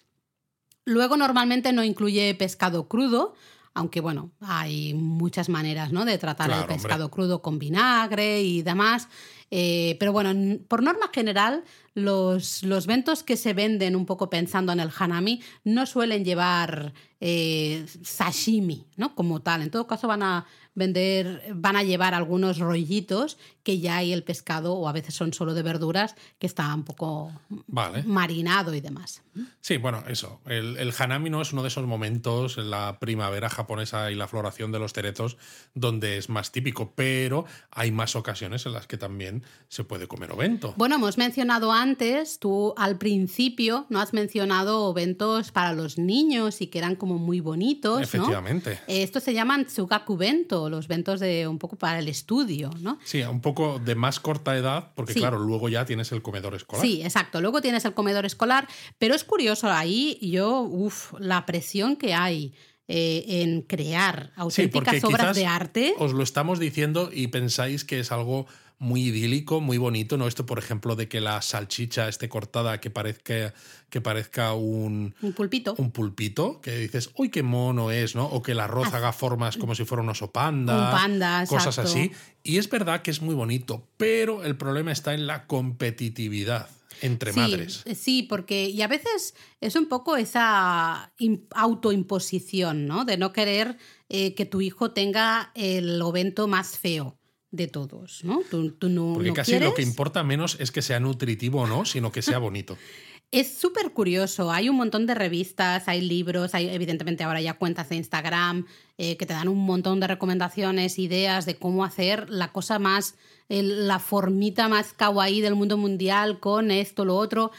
Luego normalmente no incluye pescado crudo, aunque bueno, hay muchas maneras ¿no? de tratar
Claro,
el
hombre.
pescado crudo con vinagre y demás. Eh, pero bueno, por norma general, los, los ventos que se venden un poco pensando en el hanami no suelen llevar eh, sashimi, ¿no? Como tal. En todo caso, van a vender, van a llevar algunos rollitos que ya hay el pescado, o a veces son solo de verduras, que está un poco
Vale.
marinado y demás.
Sí, bueno, eso. El, el hanami no es uno de esos momentos en la primavera japonesa y la floración de los cerezos donde es más típico, pero hay más ocasiones en las que también se puede comer ovento.
Bueno, hemos mencionado antes, tú al principio no has mencionado eventos para los niños y que eran como muy bonitos, ¿no?
Efectivamente.
Eh, Estos se llaman tsugaku bento, los ventos de un poco para el estudio, ¿no?
Sí, un poco de más corta edad, porque
Sí.
claro, luego ya tienes el comedor escolar.
Sí, exacto. Luego tienes el comedor escolar, pero es curioso ahí, yo, uff, la presión que hay eh, en crear
Sí,
auténticas obras de arte.
Os lo estamos diciendo y pensáis que es algo muy idílico, muy bonito, ¿no? Esto, por ejemplo, de que la salchicha esté cortada, que parezca, que parezca un,
Un pulpito.
un pulpito, que dices, uy, qué mono es, ¿no? O que el arroz haga formas como si fuera un oso panda.
Un panda,
Cosas
exacto.
así. Y es verdad que es muy bonito, pero el problema está en la competitividad entre
sí,
madres.
Sí, porque y a veces es un poco esa im- autoimposición, ¿no? De no querer eh, que tu hijo tenga el ovento más feo de todos, ¿no? Tú, tú no,
Porque
no
casi lo que importa menos es que sea nutritivo o no, sino que sea bonito.
Es súper curioso. Hay un montón de revistas, hay libros, hay evidentemente ahora ya cuentas de Instagram eh, que te dan un montón de recomendaciones, ideas de cómo hacer la cosa más, el- la formita más kawaii del mundo mundial con esto, lo otro.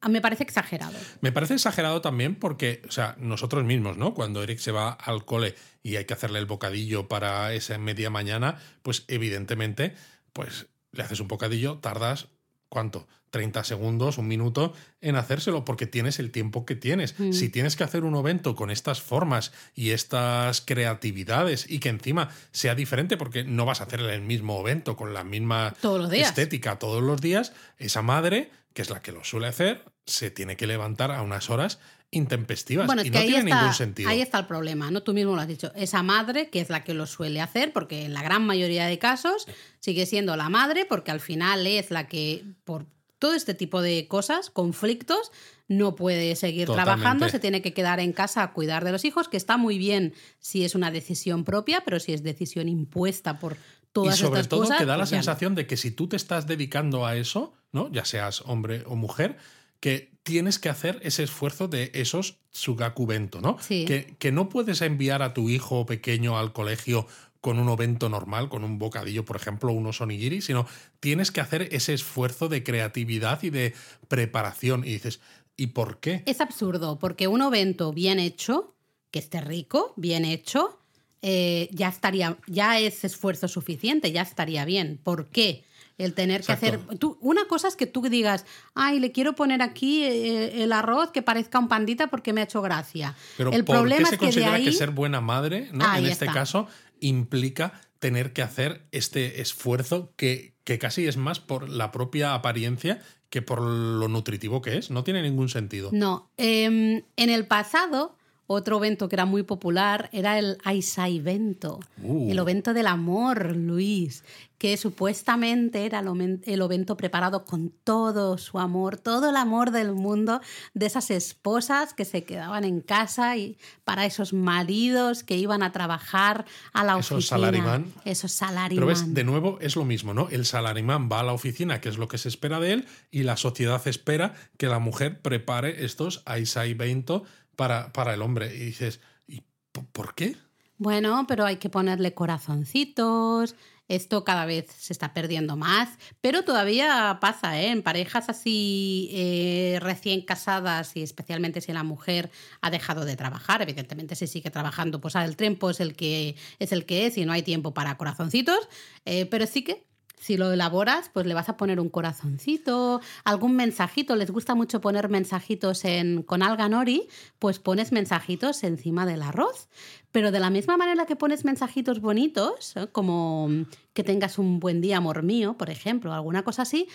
Ah, Me parece exagerado.
Me parece exagerado también porque, o sea, nosotros mismos, ¿no? Cuando Eric se va al cole y hay que hacerle el bocadillo para esa media mañana, pues evidentemente, pues le haces un bocadillo, tardas, ¿cuánto? 30 segundos, un minuto en hacérselo, porque tienes el tiempo que tienes.
Mm.
Si tienes que hacer un evento con estas formas y estas creatividades y que encima sea diferente, porque no vas a hacer el mismo evento con la misma
Todos los días.
estética todos los días, esa madre, que es la que lo suele hacer, se tiene que levantar a unas horas intempestivas
Bueno,
y no
ahí
tiene
está,
ningún sentido.
ahí está el problema, ¿no? Tú mismo lo has dicho. Esa madre, que es la que lo suele hacer, porque en la gran mayoría de casos sigue siendo la madre, porque al final es la que, por todo este tipo de cosas, conflictos, no puede seguir
Totalmente.
trabajando, se tiene que quedar en casa a cuidar de los hijos, que está muy bien si es una decisión propia, pero si es decisión impuesta por todas
y sobre
estas
todo
cosas.
que da la
pues no.
sensación de que si tú te estás dedicando a eso, ¿no? Ya seas hombre o mujer, que tienes que hacer ese esfuerzo de esos sugakubento, ¿no?
Sí.
Que, que no puedes enviar a tu hijo pequeño al colegio con un ovento normal, con un bocadillo, por ejemplo, unos onigiri, sino tienes que hacer ese esfuerzo de creatividad y de preparación. Y dices, ¿y por qué?
Es absurdo, porque un ovento bien hecho, que esté rico, bien hecho, eh, ya estaría, ya es esfuerzo suficiente, ya estaría bien. ¿Por qué? El tener que hacer. Tú, una cosa es que tú digas, ay, le quiero poner aquí eh, el arroz que parezca un pandita porque me ha hecho gracia.
Pero
el
¿por
problema
qué
es
se
que de
considera
ahí.
que ser buena madre, ¿no?
Ahí
en este
está.
caso, implica tener que hacer este esfuerzo que, que casi es más por la propia apariencia que por lo nutritivo que es. No tiene ningún sentido.
No. em, en el pasado, otro evento que era muy popular era el Aisai Vento,
Uh.
el evento del amor, Luis, que supuestamente era el evento preparado con todo su amor, todo el amor del mundo de esas esposas que se quedaban en casa y para esos maridos que iban a trabajar a la
Esos
oficina.
salaryman.
Esos
Pero
salaryman.
ves, de nuevo es lo mismo, ¿no? El salarimán va a la oficina, que es lo que se espera de él, y la sociedad espera que la mujer prepare estos Aisai Bento para, para el hombre. Y dices, ¿y po- por qué?
Bueno, pero hay que ponerle corazoncitos. Esto cada vez se está perdiendo más, pero todavía pasa, ¿eh? En parejas así eh, recién casadas y especialmente si la mujer ha dejado de trabajar, evidentemente si sigue trabajando, pues el tiempo es el que es el que es y no hay tiempo para corazoncitos, eh, pero sí que si lo elaboras, pues le vas a poner un corazoncito, algún mensajito. Les gusta mucho poner mensajitos en, con alga nori, pues pones mensajitos encima del arroz. Pero de la misma manera que pones mensajitos bonitos, ¿eh? como que tengas un buen día, amor mío, por ejemplo, alguna cosa así,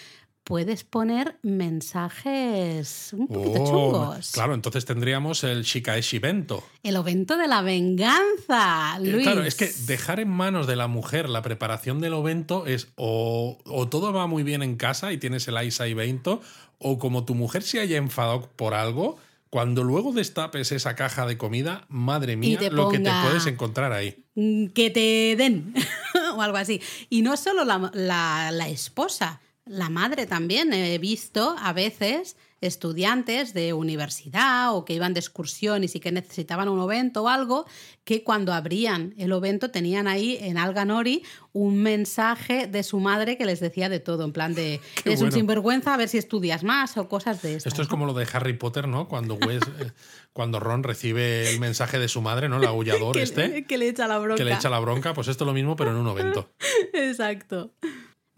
puedes poner mensajes un poquito
Oh,
chungos.
Claro, entonces tendríamos el Shikaeshi Bento.
El ovento de la venganza,
Eh,
Luis.
Claro, es que dejar en manos de la mujer la preparación del ovento es o, o todo va muy bien en casa y tienes el Aisai Bento, o como tu mujer se haya enfadado por algo, cuando luego destapes esa caja de comida, madre mía, lo que te puedes encontrar ahí.
Mm, que te den o algo así. Y no solo la, la- la esposa, la madre también. He visto a veces estudiantes de universidad o que iban de excursión y sí que necesitaban un ovento o algo, que cuando abrían el ovento tenían ahí en Alga Nori un mensaje de su madre que les decía de todo, en plan de eres un
bueno.
sinvergüenza, a ver si estudias más o cosas de estas.
Esto es como lo de Harry Potter, ¿no? Cuando Wes, eh, cuando Ron recibe el mensaje de su madre, ¿no? El aullador
que,
este,
que le echa la bronca.
que le echa la bronca, pues esto es lo mismo, pero en un ovento.
Exacto.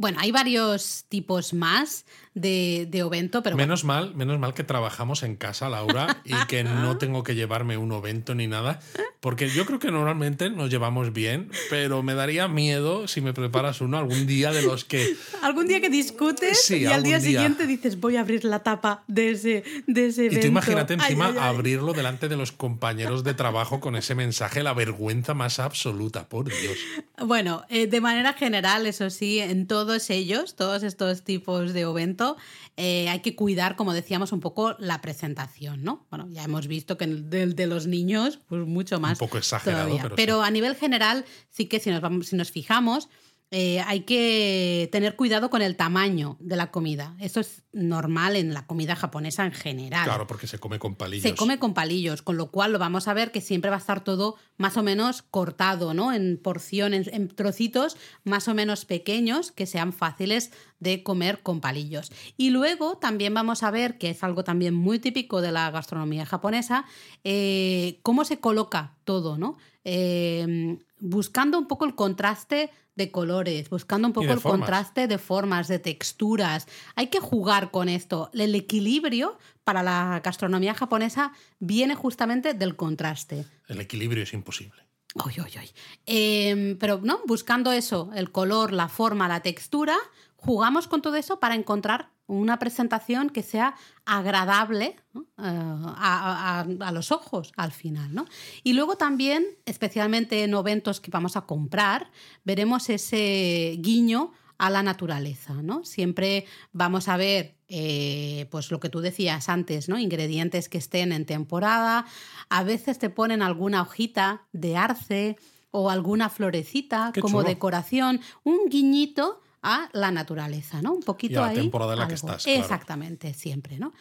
Bueno, hay varios tipos más de, de ovento, pero bueno,
menos mal, menos mal que trabajamos en casa, Laura, y que no tengo que llevarme un ovento ni nada, porque yo creo que normalmente nos llevamos bien, pero me daría miedo si me preparas uno algún día de los que
algún día que discutes
Sí,
y al día,
día.
siguiente dices voy a abrir la tapa de ese, de ese
y tú imagínate
Ay,
encima
ay, ay.
abrirlo delante de los compañeros de trabajo con ese mensaje, la vergüenza más absoluta, por Dios.
Bueno, eh, de manera general, eso sí, en todos ellos, todos estos tipos de ovento, eh, hay que cuidar, como decíamos, un poco la presentación, ¿no? Bueno, ya hemos visto que del de los niños, pues mucho más.
poco exagerado,
todavía.
pero sí.
a nivel general, sí que si nos, vamos, si nos fijamos, eh, hay que tener cuidado con el tamaño de la comida. Eso es normal en la comida japonesa en general.
Claro, porque se come con palillos.
Se come con palillos, con lo cual lo vamos a ver que siempre va a estar todo más o menos cortado, ¿no? En porciones, en trocitos más o menos pequeños que sean fáciles de comer con palillos. Y luego también vamos a ver, que es algo también muy típico de la gastronomía japonesa, eh, cómo se coloca todo, ¿no? Eh, buscando un poco el contraste de colores, buscando un poco el
formas.
contraste de formas, de texturas. Hay que jugar con esto. El equilibrio para la gastronomía japonesa viene justamente del contraste.
El equilibrio es imposible.
Em, pero no, buscando eso, el color, la forma, la textura, jugamos con todo eso para encontrar una presentación que sea agradable ¿no? Eh, a, a- a los ojos al final. ¿no? Y luego también, especialmente en eventos que vamos a comprar, veremos ese guiño a la naturaleza. ¿no? Siempre vamos a ver eh, pues lo que tú decías antes, ¿no? Ingredientes que estén en temporada. A veces te ponen alguna hojita de arce o alguna florecita
Qué
como
chulo.
decoración, un guiñito a la naturaleza, ¿no? Un poquito
Y a la
ahí.
temporada en la que
algo.
estás, claro.
Exactamente, siempre, ¿no?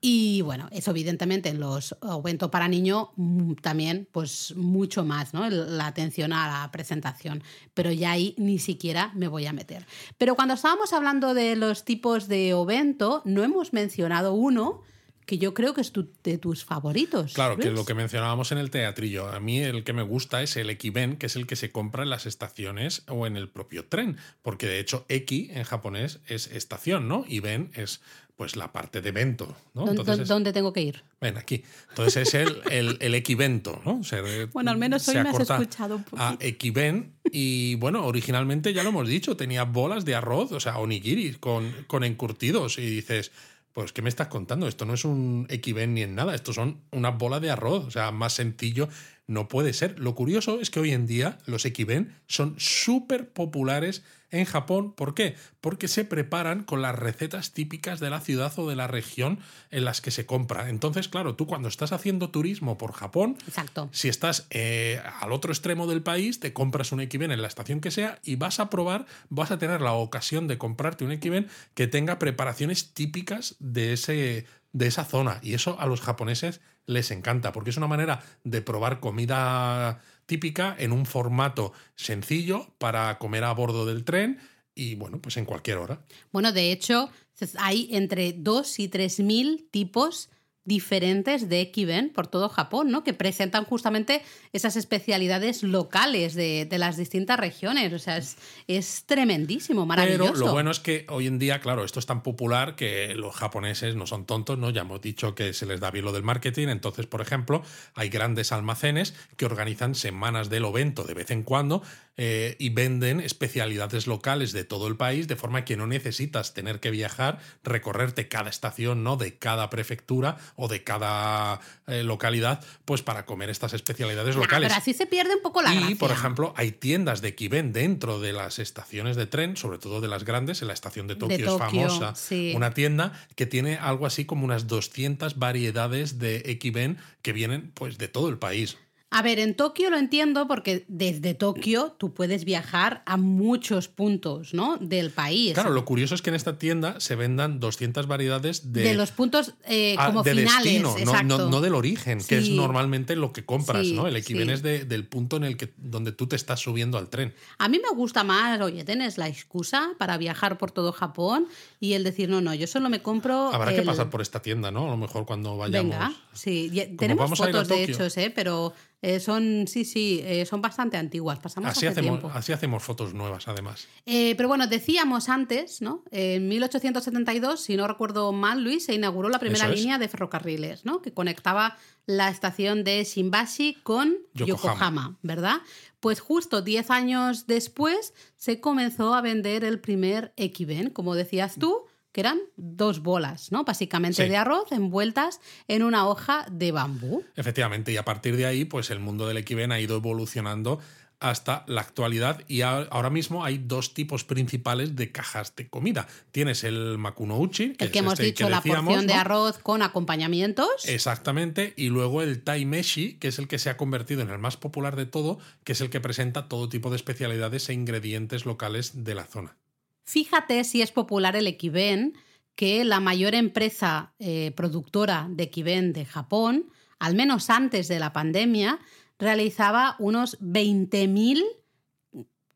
Y bueno, eso evidentemente en los eventos para niño mm, también, pues mucho más, ¿no? La atención a la presentación. Pero ya ahí ni siquiera me voy a meter. Pero cuando estábamos hablando de los tipos de ovento, no hemos mencionado uno que yo creo que es tu- de tus favoritos.
Claro, que
Luis.
lo que mencionábamos en el teatrillo. A mí el que me gusta es el Ekiben, que es el que se compra en las estaciones o en el propio tren. Porque de hecho, Eki en japonés es estación, ¿no? Y Ben es pues la parte de evento, ¿no?
¿Dó-
Entonces
dó-
es-
¿Dónde tengo que ir?
Ven aquí. Entonces es el, el, el equivento, ¿no? Se-
Bueno, al menos hoy me has escuchado un
A
poquito.
equiven. Y bueno, originalmente ya lo hemos dicho, tenía bolas de arroz, o sea, onigiri con, con encurtidos. Y dices, pues, ¿qué me estás contando? Esto no es un equiven ni en nada, esto son una bola de arroz. O sea, más sencillo no puede ser. Lo curioso es que hoy en día los equiven son súper populares en Japón. ¿Por qué? Porque se preparan con las recetas típicas de la ciudad o de la región en las que se compra. Entonces, claro, tú cuando estás haciendo turismo por Japón,
Exacto.
si estás eh, al otro extremo del país, te compras un Equiven en la estación que sea y vas a probar, vas a tener la ocasión de comprarte un Equiven que tenga preparaciones típicas de, ese, de esa zona. Y eso a los japoneses les encanta, porque es una manera de probar comida típica en un formato sencillo para comer a bordo del tren y, bueno, pues en cualquier hora.
Bueno, de hecho, hay entre 2 y 3 mil tipos diferentes de Ekiben por todo Japón, ¿no? Que presentan justamente esas especialidades locales de, de las distintas regiones. O sea, es, es tremendísimo, maravilloso.
Pero lo bueno es que hoy en día, claro, esto es tan popular que los japoneses no son tontos, ¿no? Ya hemos dicho que se les da bien lo del marketing. Entonces, por ejemplo, hay grandes almacenes que organizan semanas del evento de vez en cuando eh, y venden especialidades locales de todo el país, de forma que no necesitas tener que viajar, recorrerte cada estación, ¿no? De cada prefectura o de cada eh, localidad, pues para comer estas especialidades
Nah,
locales.
pero así se pierde un poco la
Y,
gracia.
por ejemplo, hay tiendas de Kiben dentro de las estaciones de tren, sobre todo de las grandes. En la estación de Tokio, es
Tokio,
famosa
sí.
una tienda que tiene algo así como unas 200 variedades de Ekiben que vienen pues de todo el país.
A ver, en Tokio lo entiendo porque desde Tokio tú puedes viajar a muchos puntos, ¿no? Del país.
Claro, lo curioso es que en esta tienda se vendan 200 variedades de,
de los puntos eh,
ah,
como
de
finales.
destino, no,
exacto.
no, no del origen, que es normalmente lo que compras,
Sí,
¿no? El
sí.
es de- del punto en el que donde tú te estás subiendo al tren.
A mí me gusta más, oye, tienes la excusa para viajar por todo Japón y el decir, no, no, yo solo me compro.
Habrá que pasar por esta tienda, ¿no? A lo mejor cuando vayamos.
Venga, sí. ya- Tenemos fotos de hechos, ¿eh? Pero eh, son, sí, sí, eh, son bastante antiguas. Pasamos
Así
hace
hacemos,
tiempo.
así hacemos fotos nuevas, además.
Eh, pero bueno, decíamos antes, ¿no? En 1872, si no recuerdo mal, Luis, se inauguró la primera
Eso es.
línea de ferrocarriles, ¿no? Que conectaba la estación de Shimbashi con
Yokohama.
Yokohama, ¿verdad? Pues justo 10 años después se comenzó a vender el primer Ekiben, como decías tú, que eran dos bolas, ¿no? Básicamente
Sí.
de arroz envueltas en una hoja de bambú.
Efectivamente, y a partir de ahí, pues el mundo del Ekiben ha ido evolucionando hasta la actualidad y ahora mismo hay dos tipos principales de cajas de comida. Tienes el makunouchi, que
El que
es
hemos
este
dicho, la
decíamos,
porción de arroz con acompañamientos.
Exactamente, y luego el taimeshi, que es el que se ha convertido en el más popular de todo, que es el que presenta todo tipo de especialidades e ingredientes locales de la zona.
Fíjate si es popular el Ekiben, que la mayor empresa eh, productora de Ekiben de Japón, al menos antes de la pandemia, realizaba unos 20.000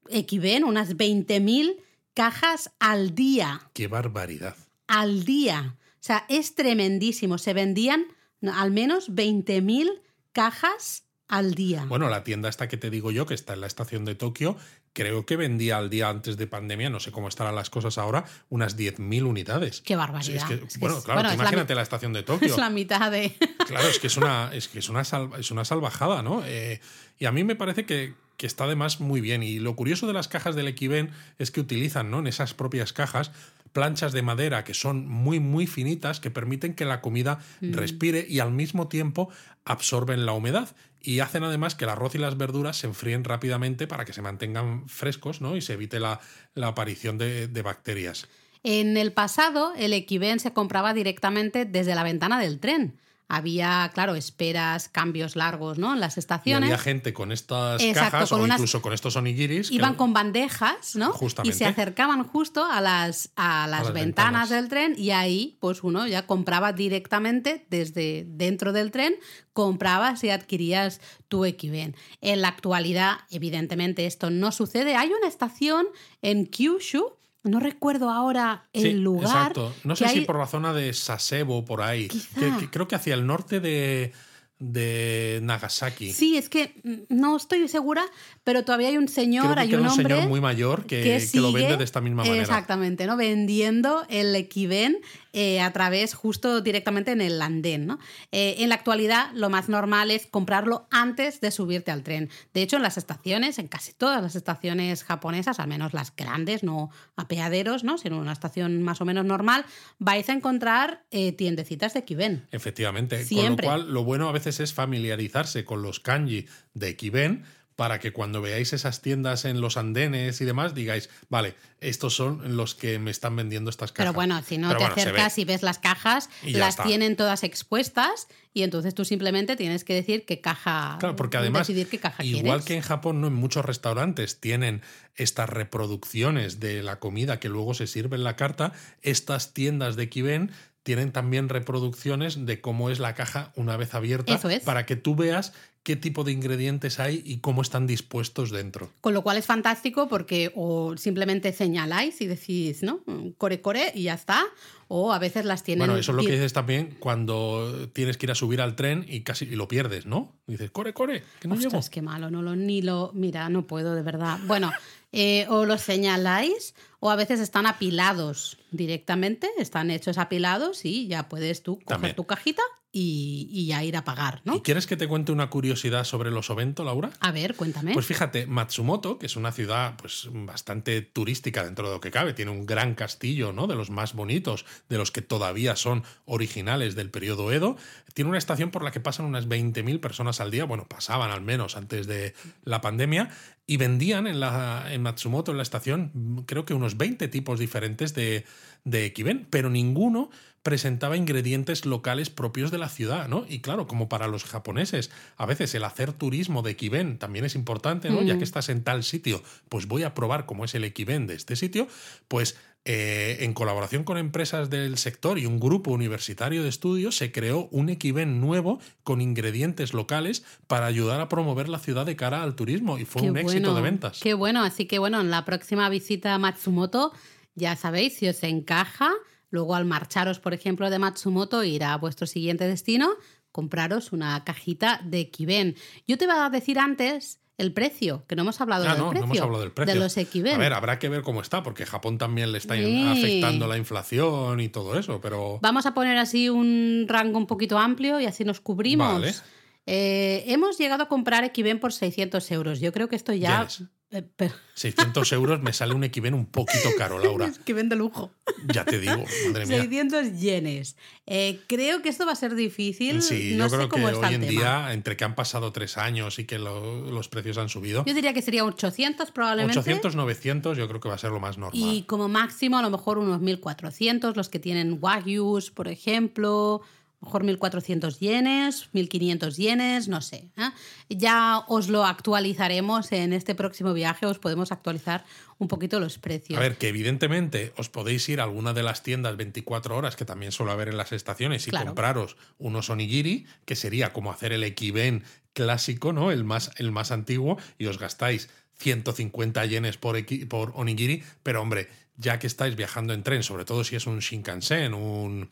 Ekiben, unas 20.000 cajas al día.
¡Qué barbaridad!
Al día. O sea, es tremendísimo. Se vendían al menos 20.000 cajas al día.
Bueno, la tienda esta que te digo yo, que está en la estación de Tokio, creo que vendía al día antes de pandemia, no sé cómo estarán las cosas ahora, unas 10.000 unidades.
Qué
Sí,
barbaridad.
es que,
Es que
bueno,
es-
claro,
bueno, la
imagínate
mi-
la, estación de Tokio.
Es la mitad de...
Claro, es que es una, es que es una, es una salvajada, ¿no? Eh, y a mí me parece que, que está además muy bien. Y lo curioso de las cajas del Equiven es que utilizan, ¿no? En esas propias cajas planchas de madera que son muy, muy finitas, que permiten que la comida
Mm.
respire y al mismo tiempo absorben la humedad. Y hacen además que el arroz y las verduras se enfríen rápidamente para que se mantengan frescos, ¿no? Y se evite la, la aparición de, de bacterias.
En el pasado, el equiven se compraba directamente desde la ventana del tren había, claro, esperas, cambios largos, ¿no? En las estaciones.
Y había gente con estas cajas o incluso con estos onigiris.
Iban con bandejas, ¿no?
Justamente.
Y se acercaban justo a las, a las, ventanas, del tren y ahí, pues uno ya compraba directamente desde dentro del tren, comprabas y adquirías tu equiven. En la actualidad, evidentemente, esto no sucede. Hay una estación en Kyushu no recuerdo ahora el lugar.
Exacto. No sé si por la zona de Sasebo, por ahí. creo que hacia el norte de, de Nagasaki.
Sí, es que no estoy segura, pero todavía hay un señor, hay un, hombre.
señor muy mayor que, lo vende de esta misma manera.
Exactamente, ¿no? Vendiendo el Equiven eh, a través, justo directamente en el andén, ¿no? Eh, en la actualidad, lo más normal es comprarlo antes de subirte al tren. De hecho, en las estaciones, en casi todas las estaciones japonesas, al menos las grandes, no apeaderos, ¿no? Sino una estación más o menos normal, vais a encontrar eh, tiendecitas de Equiven.
Efectivamente. Con lo cual, lo bueno a veces es familiarizarse con los kanji de Kiben para que cuando veáis esas tiendas en los andenes y demás digáis, vale, estos son los que me están vendiendo estas cajas.
Pero bueno, si no te acercas y ves las cajas, las tienen todas expuestas y entonces tú simplemente tienes que decir qué caja.
Claro, porque además,
decidir qué caja
igual que en Japón, no en muchos restaurantes tienen estas reproducciones de la comida que luego se sirve en la carta, estas tiendas de Kiben tienen también reproducciones de cómo es la caja una vez abierta para que tú veas qué tipo de ingredientes hay y cómo están dispuestos dentro.
Con lo cual es fantástico porque o simplemente señaláis y decís, ¿no? Core core y ya está. O a veces las tienen.
Bueno, eso es lo que dices también cuando tienes que ir a subir al tren y casi lo pierdes, ¿no? dices, core, core, que no
Ostras, qué malo, no lo, ni lo. Mira, no puedo, de verdad. Bueno, eh, o los señaláis o a veces están apilados directamente, están hechos apilados y ya puedes tú coger tu cajita y, ya ir a pagar, ¿no?
¿Y quieres que te cuente una curiosidad sobre los Ovento, Laura?
A ver, cuéntame.
Pues fíjate, Matsumoto, que es una ciudad pues bastante turística dentro de lo que cabe, tiene un gran castillo, ¿no? De los más bonitos, de los que todavía son originales del periodo Edo, tiene una estación por la que pasan unas 20.000 personas al día, bueno, pasaban al menos antes de la pandemia, y vendían en, la, en Matsumoto, en la estación, creo que unos 20 tipos diferentes de, de Ekiben, pero ninguno presentaba ingredientes locales propios de la ciudad, ¿no? Y claro, como para los japoneses, a veces el hacer turismo de Ekiben también es importante, ¿no? Ya que estás en tal sitio, pues voy a probar cómo es el Ekiben de este sitio, pues eh, en colaboración con empresas del sector y un grupo universitario de estudios, se creó un Ekiben nuevo con ingredientes locales para ayudar a promover la ciudad de cara al turismo y fue un éxito de ventas.
Qué bueno, así que bueno, en la próxima visita a Matsumoto, ya sabéis, si os encaja, Luego, al marcharos, por ejemplo, de Matsumoto, ir a vuestro siguiente destino, compraros una cajita de Kiben. Yo te iba a decir antes el precio, que no hemos hablado,
ah,
del,
no,
precio,
no hemos hablado del precio
de los Ekiben.
A ver, habrá que ver cómo está, porque Japón también le está afectando la inflación y todo eso, pero...
Vamos a poner así un rango un poquito amplio y así nos cubrimos. Vale. Eh, hemos llegado a comprar Equiven por 600 euros. Yo creo que esto ya...
600 eh, euros me sale un Equiven un poquito caro, Laura.
Equiven de lujo.
Ya te digo, madre mía.
600 yenes. Eh, creo que esto va a ser difícil.
Sí,
no
yo creo
que
hoy en día, entre que han pasado tres años y que los precios han subido.
Yo diría que sería 800 probablemente.
800, 900, yo creo que va a ser lo más normal.
Y como máximo, a lo mejor unos 1400, los que tienen Wagyus, por ejemplo mejor 1.400 yenes, 1.500 yenes, no sé. ¿eh? Ya os lo actualizaremos en este próximo viaje, os podemos actualizar un poquito los precios.
A ver, que evidentemente os podéis ir a alguna de las tiendas 24 horas que también suele haber en las estaciones y compraros unos onigiri, que sería como hacer el equiven clásico, ¿no? El más, el más antiguo, y os gastáis 150 yenes por, por onigiri, pero hombre, ya que estáis viajando en tren, sobre todo si es un Shinkansen, un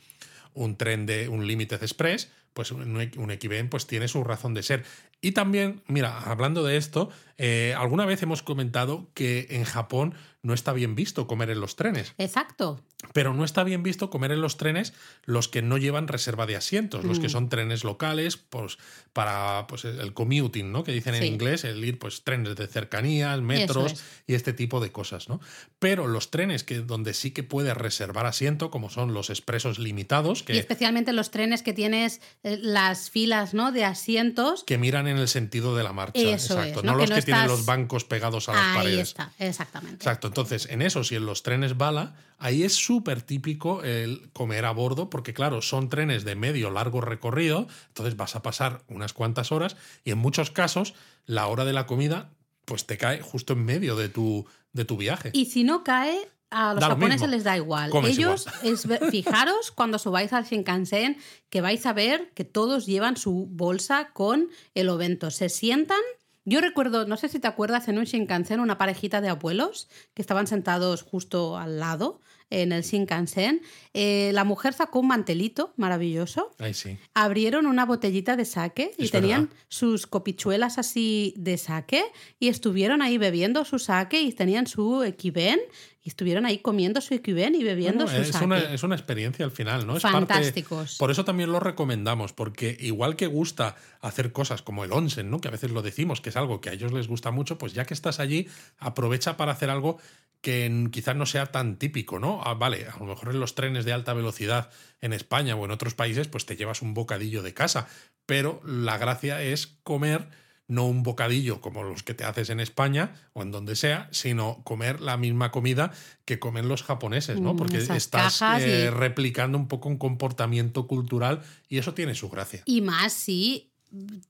un tren de un Limited Express, pues un, un pues tiene su razón de ser. Y también, mira, hablando de esto, eh, alguna vez hemos comentado que en Japón no está bien visto comer en los trenes.
Exacto.
Pero no está bien visto comer en los trenes los que no llevan reserva de asientos, los que mm. son trenes locales, pues para pues, el commuting, ¿no? Que dicen en inglés, el ir, pues, trenes de cercanías, metros y este tipo de cosas, ¿no? Pero los trenes que donde sí que puedes reservar asiento, como son los expresos limitados, que.
Y especialmente los trenes que tienes eh, las filas, ¿no? De asientos.
Que miran en el sentido de la marcha. Exacto. no, los que, tienen los bancos pegados a las
Ahí
paredes.
Está, exactamente.
Exacto Entonces, en esos y en los trenes bala, ahí es súper típico el comer a bordo, porque claro, son trenes de medio largo recorrido, entonces vas a pasar unas cuantas horas y en muchos casos la hora de la comida pues te cae justo en medio de tu, de tu viaje.
Y si no cae, a los
Da
japoneses les da igual.
Comes
Ellos, es ver- fijaros cuando subáis al Shinkansen que vais a ver que todos llevan su bolsa con el ovento. Se sientan. Yo recuerdo, no sé si te acuerdas, en un Shinkansen, una parejita de abuelos que estaban sentados justo al lado en el Shinkansen. Eh, la mujer sacó un mantelito maravilloso
sí.
abrieron una botellita de sake y
Es
tenían
verdad.
sus copichuelas así de sake y estuvieron ahí bebiendo su sake y tenían su equiben y estuvieron ahí comiendo su equiben y bebiendo
Bueno,
su
es,
sake.
una, es una experiencia al final, ¿no? Es parte-
Fantásticos.
por eso también lo recomendamos, porque igual que gusta hacer cosas como el onsen, ¿no? Que a veces lo decimos, que es algo que a ellos les gusta mucho, pues ya que estás allí, aprovecha para hacer algo que quizás no sea tan típico, ¿no? Ah, vale, a lo mejor en los trenes de alta velocidad en España o en otros países, pues te llevas un bocadillo de casa, pero la gracia es comer no un bocadillo como los que te haces en España o en donde sea, sino comer la misma comida que comen los japoneses, ¿no?
Mm,
Porque
esas
estás
y-
eh, replicando un poco un comportamiento cultural y eso tiene su gracia.
Y más si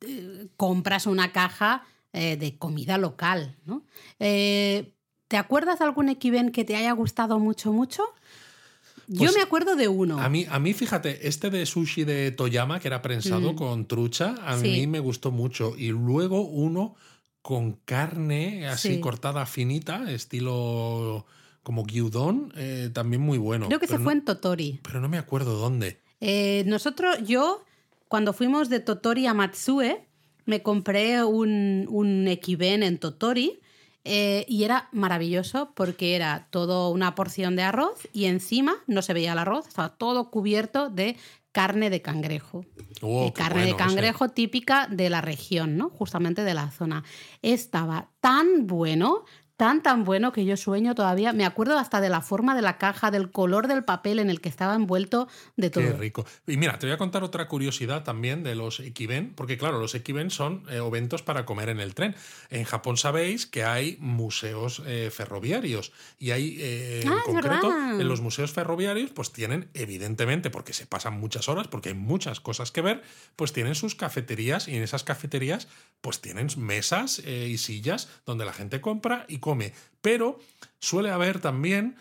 eh, compras una caja eh, de comida local, ¿no? Eh, ¿Te acuerdas de algún equiben que te haya gustado mucho, mucho? Yo
Pues,
me acuerdo de uno.
A mí, a mí, fíjate, este de sushi de Toyama, que era prensado
Mm.
con trucha, a
Sí.
mí me gustó mucho. Y luego uno con carne así
Sí.
cortada finita, estilo como gyudon, eh, también muy bueno.
Creo que se fue en Totori.
Pero no me acuerdo dónde.
Eh, nosotros, yo, cuando fuimos de Totori a Matsue, me compré un, un en Totori eh, y era maravilloso porque era todo una porción de arroz y encima no se veía el arroz, estaba todo cubierto de carne de cangrejo.
Oh,
carne de
ese.
cangrejo típica de la región, ¿no? Justamente de la zona. Estaba tan bueno, tan tan bueno que yo sueño todavía. Me acuerdo hasta de la forma de la caja, del color del papel en el que estaba envuelto, de todo.
Qué rico. Y mira, te voy a contar otra curiosidad también de los ekiben, porque claro, los ekiben son eh, eventos para comer en el tren. En Japón sabéis que hay museos eh, ferroviarios y hay eh, en
Ah,
concreto
verdad.
en los museos ferroviarios pues tienen evidentemente porque se pasan muchas horas porque hay muchas cosas que ver, pues tienen sus cafeterías y en esas cafeterías pues tienen mesas y sillas donde la gente compra y come, pero suele haber también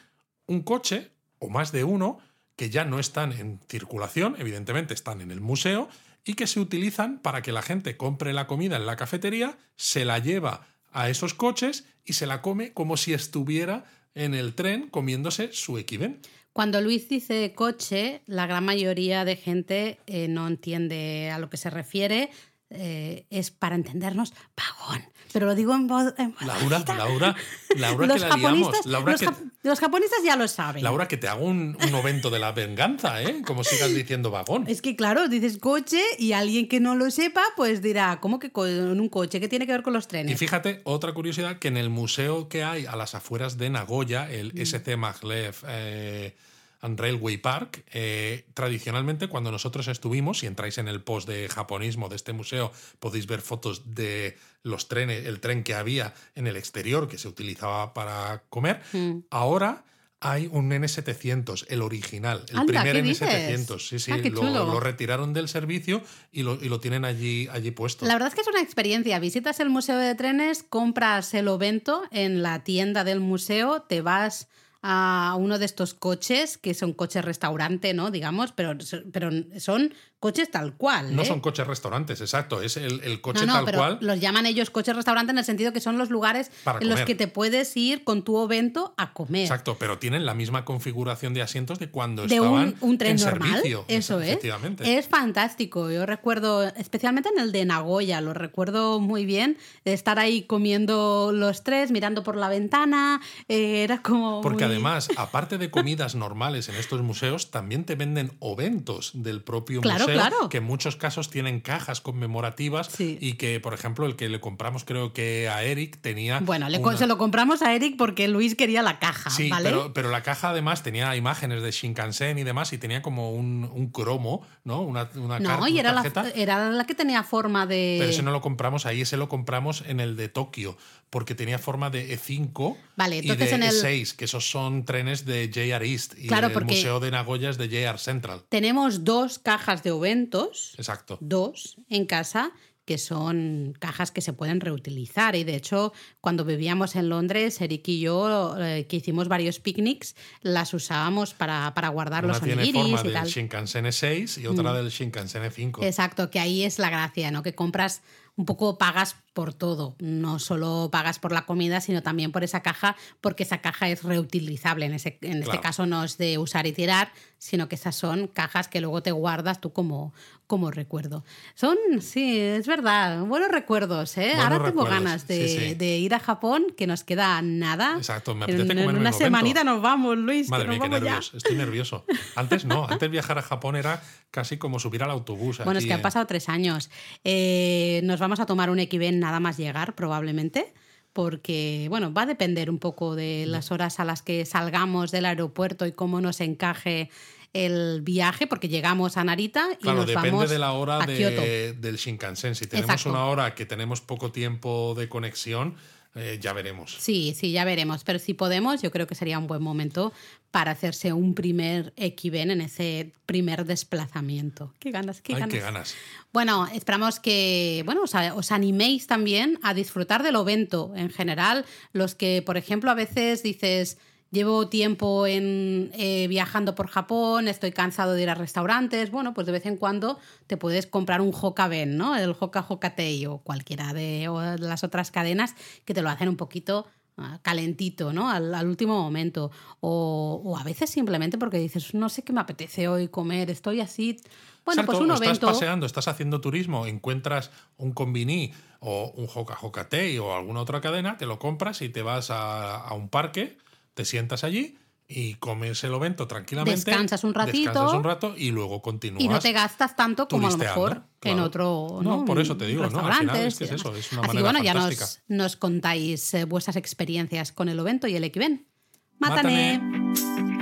un coche o más de uno que ya no están en circulación, evidentemente están en el museo, y que se utilizan para que la gente compre la comida en la cafetería, se la lleva a esos coches y se la come como si estuviera en el tren comiéndose su equiven.
Cuando Luis dice coche, la gran mayoría de gente eh, no entiende a lo que se refiere. Eh, es para entendernos vagón. Pero lo digo en voz. en voz
Laura,
bajita.
Laura, Laura
los
que la liamos. Laura
los,
que,
jap- los japonistas ya lo saben.
Laura, que te hago un, un evento de la venganza, ¿eh? Como sigas diciendo vagón.
Es que claro, dices coche y alguien que no lo sepa, pues dirá, ¿cómo que con un coche? ¿Qué tiene que ver con los trenes?
Y fíjate, otra curiosidad, que en el museo que hay a las afueras de Nagoya, el
Mm.
SC Maglev eh, and Railway Park, eh, tradicionalmente cuando nosotros estuvimos, si entráis en el post de japonismo de este museo, podéis ver fotos de los trenes, el tren que había en el exterior que se utilizaba para comer.
Mm.
Ahora hay un N700, el original, el
Anda,
primer
¿qué dices?
N700. Sí, sí,
Ah,
lo retiraron del servicio y lo, y lo tienen allí, allí puesto.
La verdad es que es una experiencia. Visitas el museo de trenes, compras el ovento en la tienda del museo, te vas a uno de estos coches, que son coches restaurante, ¿no? Digamos, pero, pero son coches tal cual.
No
¿eh?
son coches restaurantes, exacto. Es el, el coche
no, no,
tal
pero
cual.
los llaman ellos coches restaurante en el sentido que son los lugares
Para
en los que te puedes ir con tu ovento a comer.
Exacto, pero tienen la misma configuración de asientos de cuando
de
estaban
un, un tren
en
normal.
servicio.
Eso es.
Efectivamente.
Es fantástico. Yo recuerdo, especialmente en el de Nagoya, lo recuerdo muy bien, de estar ahí comiendo los tres, mirando por la ventana. eh, era como.
Porque además, aparte de comidas normales en estos museos, también te venden oventos del propio
Claro,
museo,
claro.
que en muchos casos tienen cajas conmemorativas
Sí.
y que, por ejemplo, el que le compramos creo que a Eric tenía...
Bueno, le co-
una-
se lo compramos a Eric porque Luis quería la caja,
Sí,
¿vale?
pero, pero la caja además tenía imágenes de Shinkansen y demás y tenía como un, un cromo, ¿no? Una, una
no, y
una
era la, era la que tenía forma de...
Pero ese no lo compramos ahí, ese lo compramos en el de Tokio, porque tenía forma de E5
Vale,
y de
en el-
E6, que esos son trenes de JR East y
Claro,
el Museo de Nagoya es de JR Central.
Tenemos dos cajas de oventos,
Exacto.
dos en casa, que son cajas que se pueden reutilizar. Y de hecho, cuando vivíamos en Londres, Eric y yo, eh, que hicimos varios picnics, las usábamos para, para guardar
Una
los
tiene
onigiris
forma
y
del
tal. Mm.
Shinkansen E6 y otra del Shinkansen E E5.
Exacto, que ahí es la gracia, ¿no? Que compras un poco pagas por todo, no solo pagas por la comida, sino también por esa caja, porque esa caja es reutilizable. En, ese, en este caso no es de usar y tirar, sino que esas son cajas que luego te guardas tú como, como recuerdo. Son, sí, es verdad, buenos recuerdos, ¿eh?
Buenos
Ahora tengo
recuerdos,
ganas de,
sí, sí.
de ir a Japón, que nos queda nada.
Exacto, me
en,
apetece
en
comerme
una
momento.
semanita nos vamos, Luis,
Madre
que
mía,
nos
qué
vamos ya.
nervios. Estoy nervioso. Antes no, antes viajar a Japón era casi como subir al autobús.
Bueno, es que han
en-
pasado tres años. Eh, nos vamos a tomar un Equiven nada más llegar, probablemente, porque, bueno, va a depender un poco de las horas a las que salgamos del aeropuerto y cómo nos encaje el viaje, porque llegamos a Narita y
Claro,
nos
depende
vamos
de la hora
a
de- del Shinkansen. Si tenemos
Exacto.
una hora que tenemos poco tiempo de conexión, eh, ya veremos.
Sí, sí, ya veremos. Pero si podemos, yo creo que sería un buen momento para hacerse un primer Equiven en ese primer desplazamiento. Qué ganas, qué
Ay,
ganas.
qué ganas.
Bueno, esperamos que bueno, os, os animéis también a disfrutar del evento en general. Los que, por ejemplo, a veces dices, llevo tiempo en, eh, viajando por Japón, estoy cansado de ir a restaurantes. Bueno, pues de vez en cuando te puedes comprar un Hokaben, ¿no? El Hoka Hokatei o cualquiera de, o las otras cadenas que te lo hacen un poquito ah, calentito, ¿no? Al, al último momento. O, o a veces simplemente porque dices, no sé qué me apetece hoy comer, estoy así. Bueno,
Exacto,
pues un
o estás
evento.
paseando, estás haciendo turismo, encuentras un combini o un Hoka Hokatei o alguna otra cadena, te lo compras y te vas a, a un parque, te sientas allí y comes el evento tranquilamente.
Descansas un ratito.
Descansas un rato y luego continúas.
Y no te gastas tanto como a lo mejor en otro.
No,
No,
por eso te digo, ¿no? Al final es que es eso, es una
Así
manera
bueno, ya nos, nos contáis eh, vuestras experiencias con el evento y el Equiven. ¡Mátane!
Mátane.